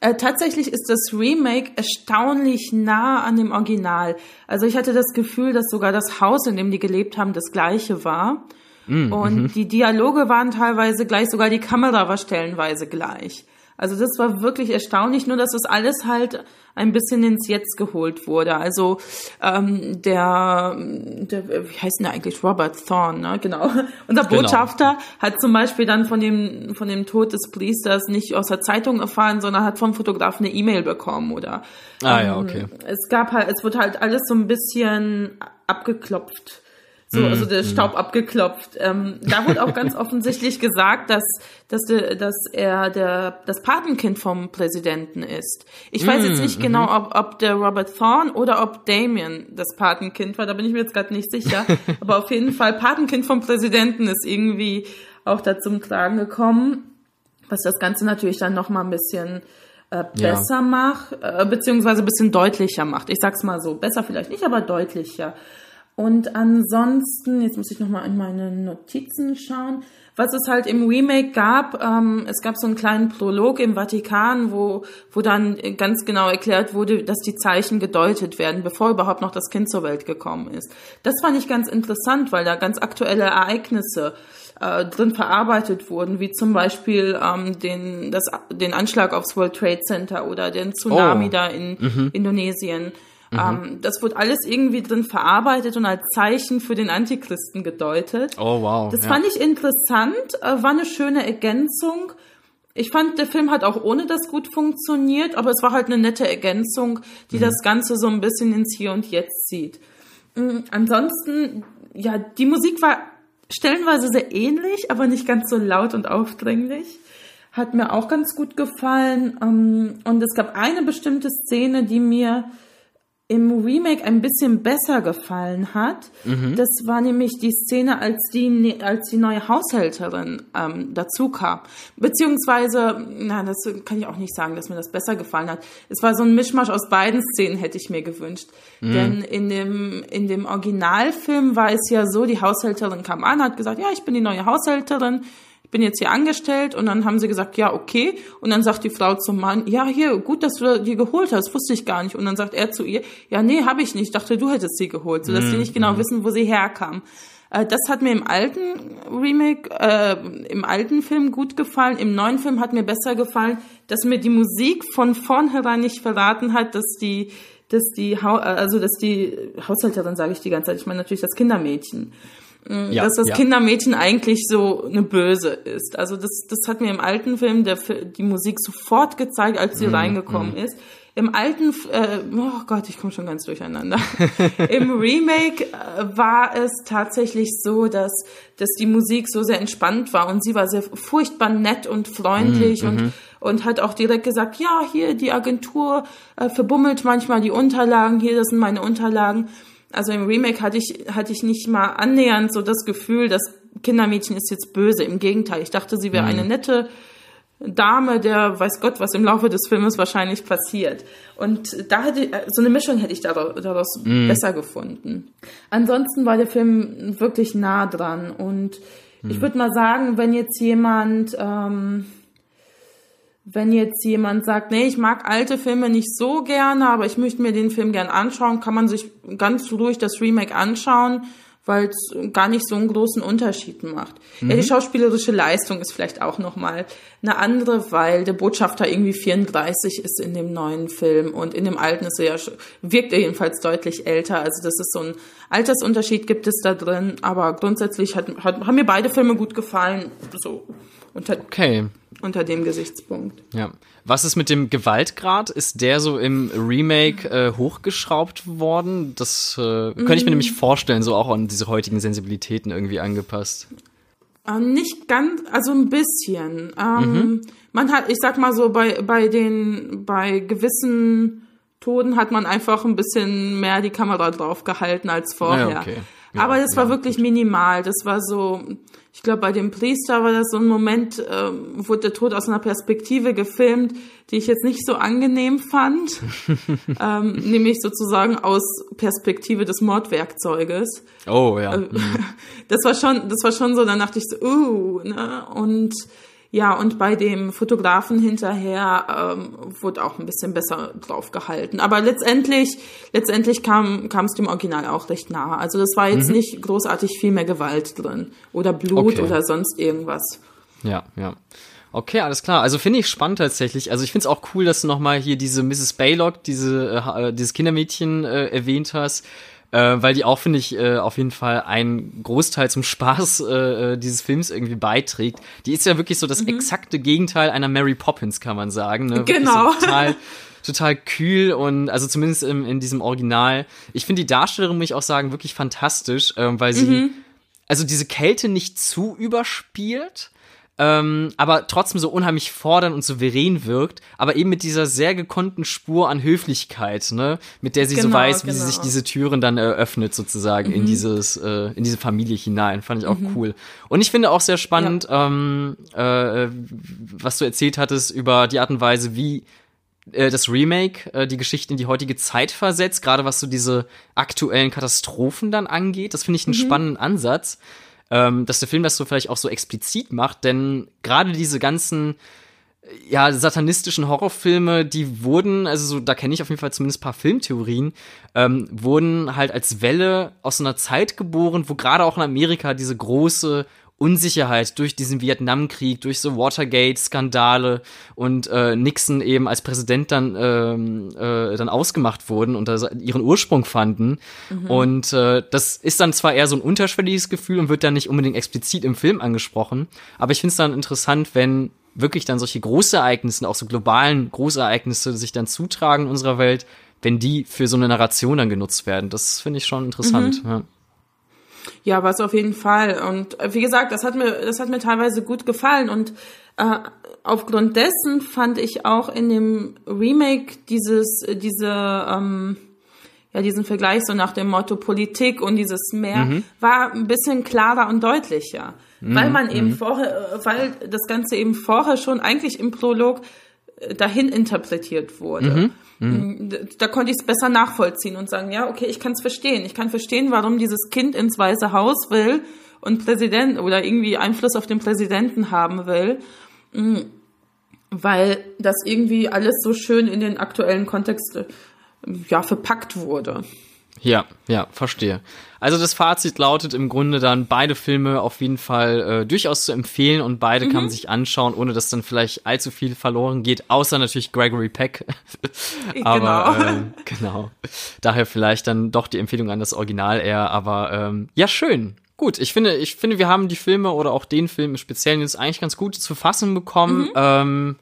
Äh, tatsächlich ist das Remake erstaunlich nah an dem Original. Also ich hatte das Gefühl, dass sogar das Haus, in dem die gelebt haben, das gleiche war. Und die Dialoge waren teilweise gleich, sogar die Kamera war stellenweise gleich. Also das war wirklich erstaunlich, nur dass das alles halt ein bisschen ins Jetzt geholt wurde. Also ähm, der, der, wie heißt denn der eigentlich? Robert Thorne, ne? Genau. Unser Genau. Botschafter hat zum Beispiel dann von dem, von dem Tod des Priesters nicht aus der Zeitung erfahren, sondern hat vom Fotografen eine E-Mail bekommen oder. Ah, ja, ähm, okay. Es gab halt, es wurde halt alles so ein bisschen abgeklopft. So, also der Staub abgeklopft. Ähm, da wurde auch ganz offensichtlich gesagt, dass, dass, de, dass er der, das Patenkind vom Präsidenten ist. Ich weiß jetzt nicht genau, ob, ob der Robert Thorne oder ob Damien das Patenkind war. Da bin ich mir jetzt gerade nicht sicher. Aber auf jeden Fall Patenkind vom Präsidenten ist irgendwie auch da zum Tragen gekommen, was das Ganze natürlich dann noch mal ein bisschen äh, Ja. besser macht, äh, beziehungsweise ein bisschen deutlicher macht. Ich sag's mal so, besser vielleicht nicht, aber deutlicher. Und ansonsten, jetzt muss ich noch mal in meine Notizen schauen, was es halt im Remake gab. Ähm, es gab so einen kleinen Prolog im Vatikan, wo, wo dann ganz genau erklärt wurde, dass die Zeichen gedeutet werden, bevor überhaupt noch das Kind zur Welt gekommen ist. Das fand ich ganz interessant, weil da ganz aktuelle Ereignisse äh, drin verarbeitet wurden, wie zum Beispiel ähm, den, das, den Anschlag aufs World Trade Center oder den Tsunami Oh. da in Indonesien. Ähm, das wurde alles irgendwie drin verarbeitet und als Zeichen für den Antichristen gedeutet. Oh, wow. Das ja. fand ich interessant, äh, war eine schöne Ergänzung. Ich fand, der Film hat auch ohne das gut funktioniert, aber es war halt eine nette Ergänzung, die Mhm. das Ganze so ein bisschen ins Hier und Jetzt zieht. Mm, Ansonsten, ja, die Musik war stellenweise sehr ähnlich, aber nicht ganz so laut und aufdringlich. Hat mir auch ganz gut gefallen. Ähm, und es gab eine bestimmte Szene, die mir im Remake ein bisschen besser gefallen hat. Mhm. Das war nämlich die Szene, als die, ne, als die neue Haushälterin ähm, dazu kam. Beziehungsweise, na, das kann ich auch nicht sagen, dass mir das besser gefallen hat. Es war so ein Mischmasch aus beiden Szenen, hätte ich mir gewünscht. Mhm. Denn in dem, in dem Originalfilm war es ja so, die Haushälterin kam an, hat gesagt, ja, ich bin die neue Haushälterin bin jetzt hier angestellt und dann haben sie gesagt, ja, okay. Und dann sagt die Frau zum Mann, ja, hier, gut, dass du die geholt hast, wusste ich gar nicht. Und dann sagt er zu ihr, ja, nee, habe ich nicht, ich dachte, du hättest sie geholt, sodass mhm. nicht genau mhm. wissen, wo sie herkam. Äh, das hat mir im alten Remake, äh, im alten Film gut gefallen. Im neuen Film hat mir besser gefallen, dass mir die Musik von vornherein nicht verraten hat, dass die, dass die, also dass die Haushälterin, sage ich die ganze Zeit, ich meine natürlich das Kindermädchen, ja, dass das ja. Kindermädchen eigentlich so eine Böse ist. Also das, das hat mir im alten Film der, die Musik sofort gezeigt, als sie mm, reingekommen mm. ist. Im alten, äh, oh Gott, ich komme schon ganz durcheinander. Im Remake äh, war es tatsächlich so, dass, dass die Musik so sehr entspannt war und sie war sehr furchtbar nett und freundlich mm, und, -hmm. und hat auch direkt gesagt, ja, hier die Agentur äh, verbummelt manchmal die Unterlagen, hier, das sind meine Unterlagen. Also im Remake hatte ich, hatte ich nicht mal annähernd so das Gefühl, das Kindermädchen ist jetzt böse. Im Gegenteil, ich dachte, sie wäre mhm. eine nette Dame, der weiß Gott, was im Laufe des Filmes wahrscheinlich passiert. Und da hätte so eine Mischung hätte ich daraus mhm. besser gefunden. Ansonsten war der Film wirklich nah dran und mhm. ich würde mal sagen, wenn jetzt jemand ähm, wenn jetzt jemand sagt, nee, ich mag alte Filme nicht so gerne, aber ich möchte mir den Film gern anschauen, kann man sich ganz ruhig das Remake anschauen, weil es gar nicht so einen großen Unterschied macht. Mhm. Ja, die mhm. schauspielerische Leistung ist vielleicht auch nochmal eine andere, weil der Botschafter irgendwie 34 ist in dem neuen Film und in dem alten ist er ja, wirkt er jedenfalls deutlich älter. Also das ist so ein Altersunterschied gibt es da drin, aber grundsätzlich hat, hat, haben mir beide Filme gut gefallen. So. Unter, okay. Unter dem Gesichtspunkt. Ja. Was ist mit dem Gewaltgrad? Ist der so im Remake äh, hochgeschraubt worden? Das äh, könnte ich mir nämlich vorstellen, so auch an diese heutigen Sensibilitäten irgendwie angepasst. Äh, nicht ganz, also ein bisschen. Ähm, mhm. Man hat, ich sag mal so, bei, bei den, bei gewissen Toden hat man einfach ein bisschen mehr die Kamera drauf gehalten als vorher. Ja, okay. ja, Aber das ja, war wirklich gut. minimal. Das war so, ich glaube, bei dem Priester war das so ein Moment, ähm, wurde der Tod aus einer Perspektive gefilmt, die ich jetzt nicht so angenehm fand, ähm, nämlich sozusagen aus Perspektive des Mordwerkzeuges. Oh ja. Äh, mhm. Das war schon, das war schon so, dann dachte ich so, uh, ne? Und ja, und bei dem Fotografen hinterher ähm, wurde auch ein bisschen besser drauf gehalten. Aber letztendlich, letztendlich kam kam es dem Original auch recht nahe. Also das war jetzt mhm. nicht großartig viel mehr Gewalt drin oder Blut okay. oder sonst irgendwas. Ja, ja. Okay, alles klar. Also finde ich spannend tatsächlich. Also ich finde es auch cool, dass du nochmal hier diese Mrs. Baylock, diese, äh, dieses Kindermädchen äh, erwähnt hast äh, weil die auch, finde ich, äh, auf jeden Fall einen Großteil zum Spaß äh, äh, dieses Films irgendwie beiträgt. Die ist ja wirklich so das mhm. exakte Gegenteil einer Mary Poppins, kann man sagen. Ne? Genau. So total, total kühl und also zumindest im, in diesem Original. Ich finde die Darstellerin, muss ich auch sagen, wirklich fantastisch, äh, weil sie mhm. also diese Kälte nicht zu überspielt ähm, aber trotzdem so unheimlich fordernd und souverän wirkt, aber eben mit dieser sehr gekonnten Spur an Höflichkeit, ne, mit der sie genau, so weiß, wie genau. sie sich diese Türen dann eröffnet sozusagen mhm. in dieses, äh, in diese Familie hinein, fand ich auch mhm. cool. Und ich finde auch sehr spannend, ja. ähm, äh, was du erzählt hattest über die Art und Weise, wie äh, das Remake äh, die Geschichte in die heutige Zeit versetzt, gerade was so diese aktuellen Katastrophen dann angeht. Das finde ich einen mhm. spannenden Ansatz ähm, dass der Film das so vielleicht auch so explizit macht, denn gerade diese ganzen ja, satanistischen Horrorfilme, die wurden, also so, da kenne ich auf jeden Fall zumindest paar Filmtheorien, ähm, wurden halt als Welle aus einer Zeit geboren, wo gerade auch in Amerika diese große Unsicherheit durch diesen Vietnamkrieg, durch so Watergate-Skandale und äh, Nixon eben als Präsident dann ähm, äh, dann ausgemacht wurden und ihren Ursprung fanden. Mhm. Und äh, das ist dann zwar eher so ein unterschwelliges Gefühl und wird dann nicht unbedingt explizit im Film angesprochen, aber ich finde es dann interessant, wenn wirklich dann solche Großereignisse, auch so globalen Großereignisse sich dann zutragen in unserer Welt, wenn die für so eine Narration dann genutzt werden. Das finde ich schon interessant. Mhm. Ja. Ja, was auf jeden Fall. Und äh, wie gesagt, das hat mir, das hat mir teilweise gut gefallen. Und äh, aufgrund dessen fand ich auch in dem Remake dieses, diese, ähm, ja, diesen Vergleich so nach dem Motto Politik und dieses Meer mhm. war ein bisschen klarer und deutlicher. Mhm. Weil man eben mhm. vorher, äh, weil das Ganze eben vorher schon eigentlich im Prolog dahin interpretiert wurde. Mhm. Mhm. Da konnte ich es besser nachvollziehen und sagen, ja, okay, ich kann es verstehen. Ich kann verstehen, warum dieses Kind ins Weiße Haus will und Präsident oder irgendwie Einfluss auf den Präsidenten haben will, mm, weil das irgendwie alles so schön in den aktuellen Kontext äh, ja verpackt wurde. Ja, ja, verstehe. Also das Fazit lautet im Grunde dann, beide Filme auf jeden Fall äh, durchaus zu empfehlen und beide mhm. kann man sich anschauen, ohne dass dann vielleicht allzu viel verloren geht, außer natürlich Gregory Peck. aber genau. Äh, genau. Daher vielleicht dann doch die Empfehlung an das Original eher, aber ähm, ja, schön. Gut, ich finde, ich finde, wir haben die Filme oder auch den Film im Speziellen jetzt eigentlich ganz gut zu fassen bekommen. Mhm. Ähm,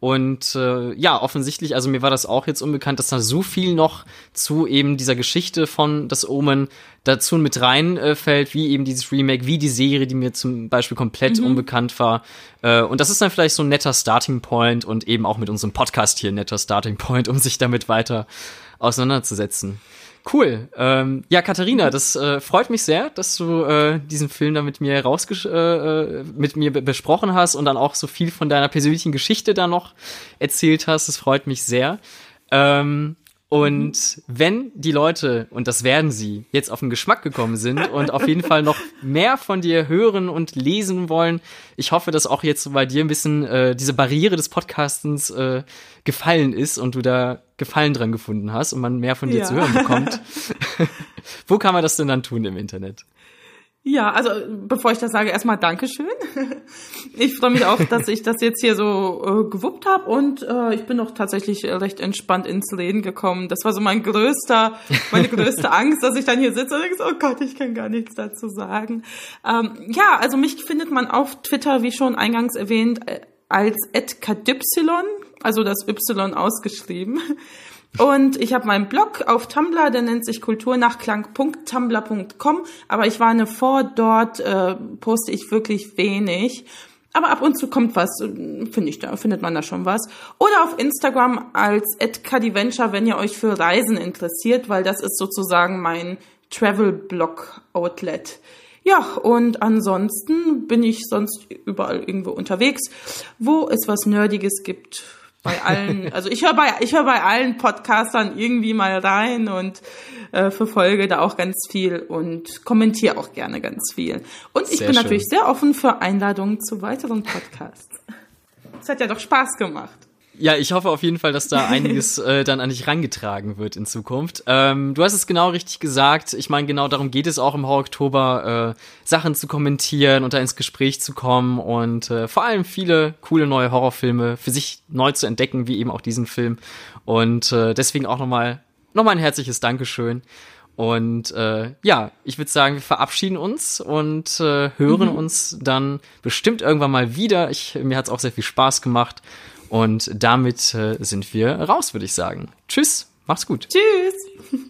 und äh, ja, offensichtlich, also mir war das auch jetzt unbekannt, dass da so viel noch zu eben dieser Geschichte von das Omen dazu mit reinfällt, äh, wie eben dieses Remake, wie die Serie, die mir zum Beispiel komplett mhm. unbekannt war. Äh, und das ist dann vielleicht so ein netter Starting Point und eben auch mit unserem Podcast hier ein netter Starting Point, um sich damit weiter auseinanderzusetzen. Cool. Ähm, ja, Katharina, das äh, freut mich sehr, dass du äh, diesen Film da mit mir rausges äh, äh mit mir besprochen hast und dann auch so viel von deiner persönlichen Geschichte da noch erzählt hast. Das freut mich sehr. Ähm, und wenn die Leute, und das werden sie, jetzt auf den Geschmack gekommen sind und auf jeden Fall noch mehr von dir hören und lesen wollen, ich hoffe, dass auch jetzt bei dir ein bisschen äh, diese Barriere des Podcastens äh, gefallen ist und du da Gefallen dran gefunden hast und man mehr von dir ja. zu hören bekommt. Wo kann man das denn dann tun im Internet? Ja, also bevor ich das sage, erstmal Dankeschön. Ich freue mich auch, dass ich das jetzt hier so äh, gewuppt habe und äh, ich bin auch tatsächlich recht entspannt ins Reden gekommen. Das war so mein größter, meine größte Angst, dass ich dann hier sitze und denke, oh Gott, ich kann gar nichts dazu sagen. Ähm, ja, also mich findet man auf Twitter, wie schon eingangs erwähnt, äh, als @kadypsilon, also das Y ausgeschrieben. Und ich habe meinen Blog auf Tumblr, der nennt sich kulturnachklang.tumblr.com, aber ich warne vor, dort äh, poste ich wirklich wenig. Aber ab und zu kommt was, finde ich da, findet man da schon was. Oder auf Instagram als @cadiventure, wenn ihr euch für Reisen interessiert, weil das ist sozusagen mein Travel-Blog-Outlet. Ja, und ansonsten bin ich sonst überall irgendwo unterwegs, wo es was Nerdiges gibt, bei allen, also ich höre bei, ich höre bei allen Podcastern irgendwie mal rein und äh, verfolge da auch ganz viel und kommentiere auch gerne ganz viel. Und ich sehr bin schön. natürlich sehr offen für Einladungen zu weiteren Podcasts. Es hat ja doch Spaß gemacht. Ja, ich hoffe auf jeden Fall, dass da einiges äh, dann an dich rangetragen wird in Zukunft. Ähm, du hast es genau richtig gesagt. Ich meine, genau darum geht es auch im Horror Oktober, äh, Sachen zu kommentieren und da ins Gespräch zu kommen und äh, vor allem viele coole neue Horrorfilme für sich neu zu entdecken, wie eben auch diesen Film. Und äh, deswegen auch nochmal noch mal ein herzliches Dankeschön. Und äh, ja, ich würde sagen, wir verabschieden uns und äh, hören mhm. uns dann bestimmt irgendwann mal wieder. Ich, mir hat es auch sehr viel Spaß gemacht. Und damit äh, sind wir raus, würde ich sagen. Tschüss, mach's gut. Tschüss.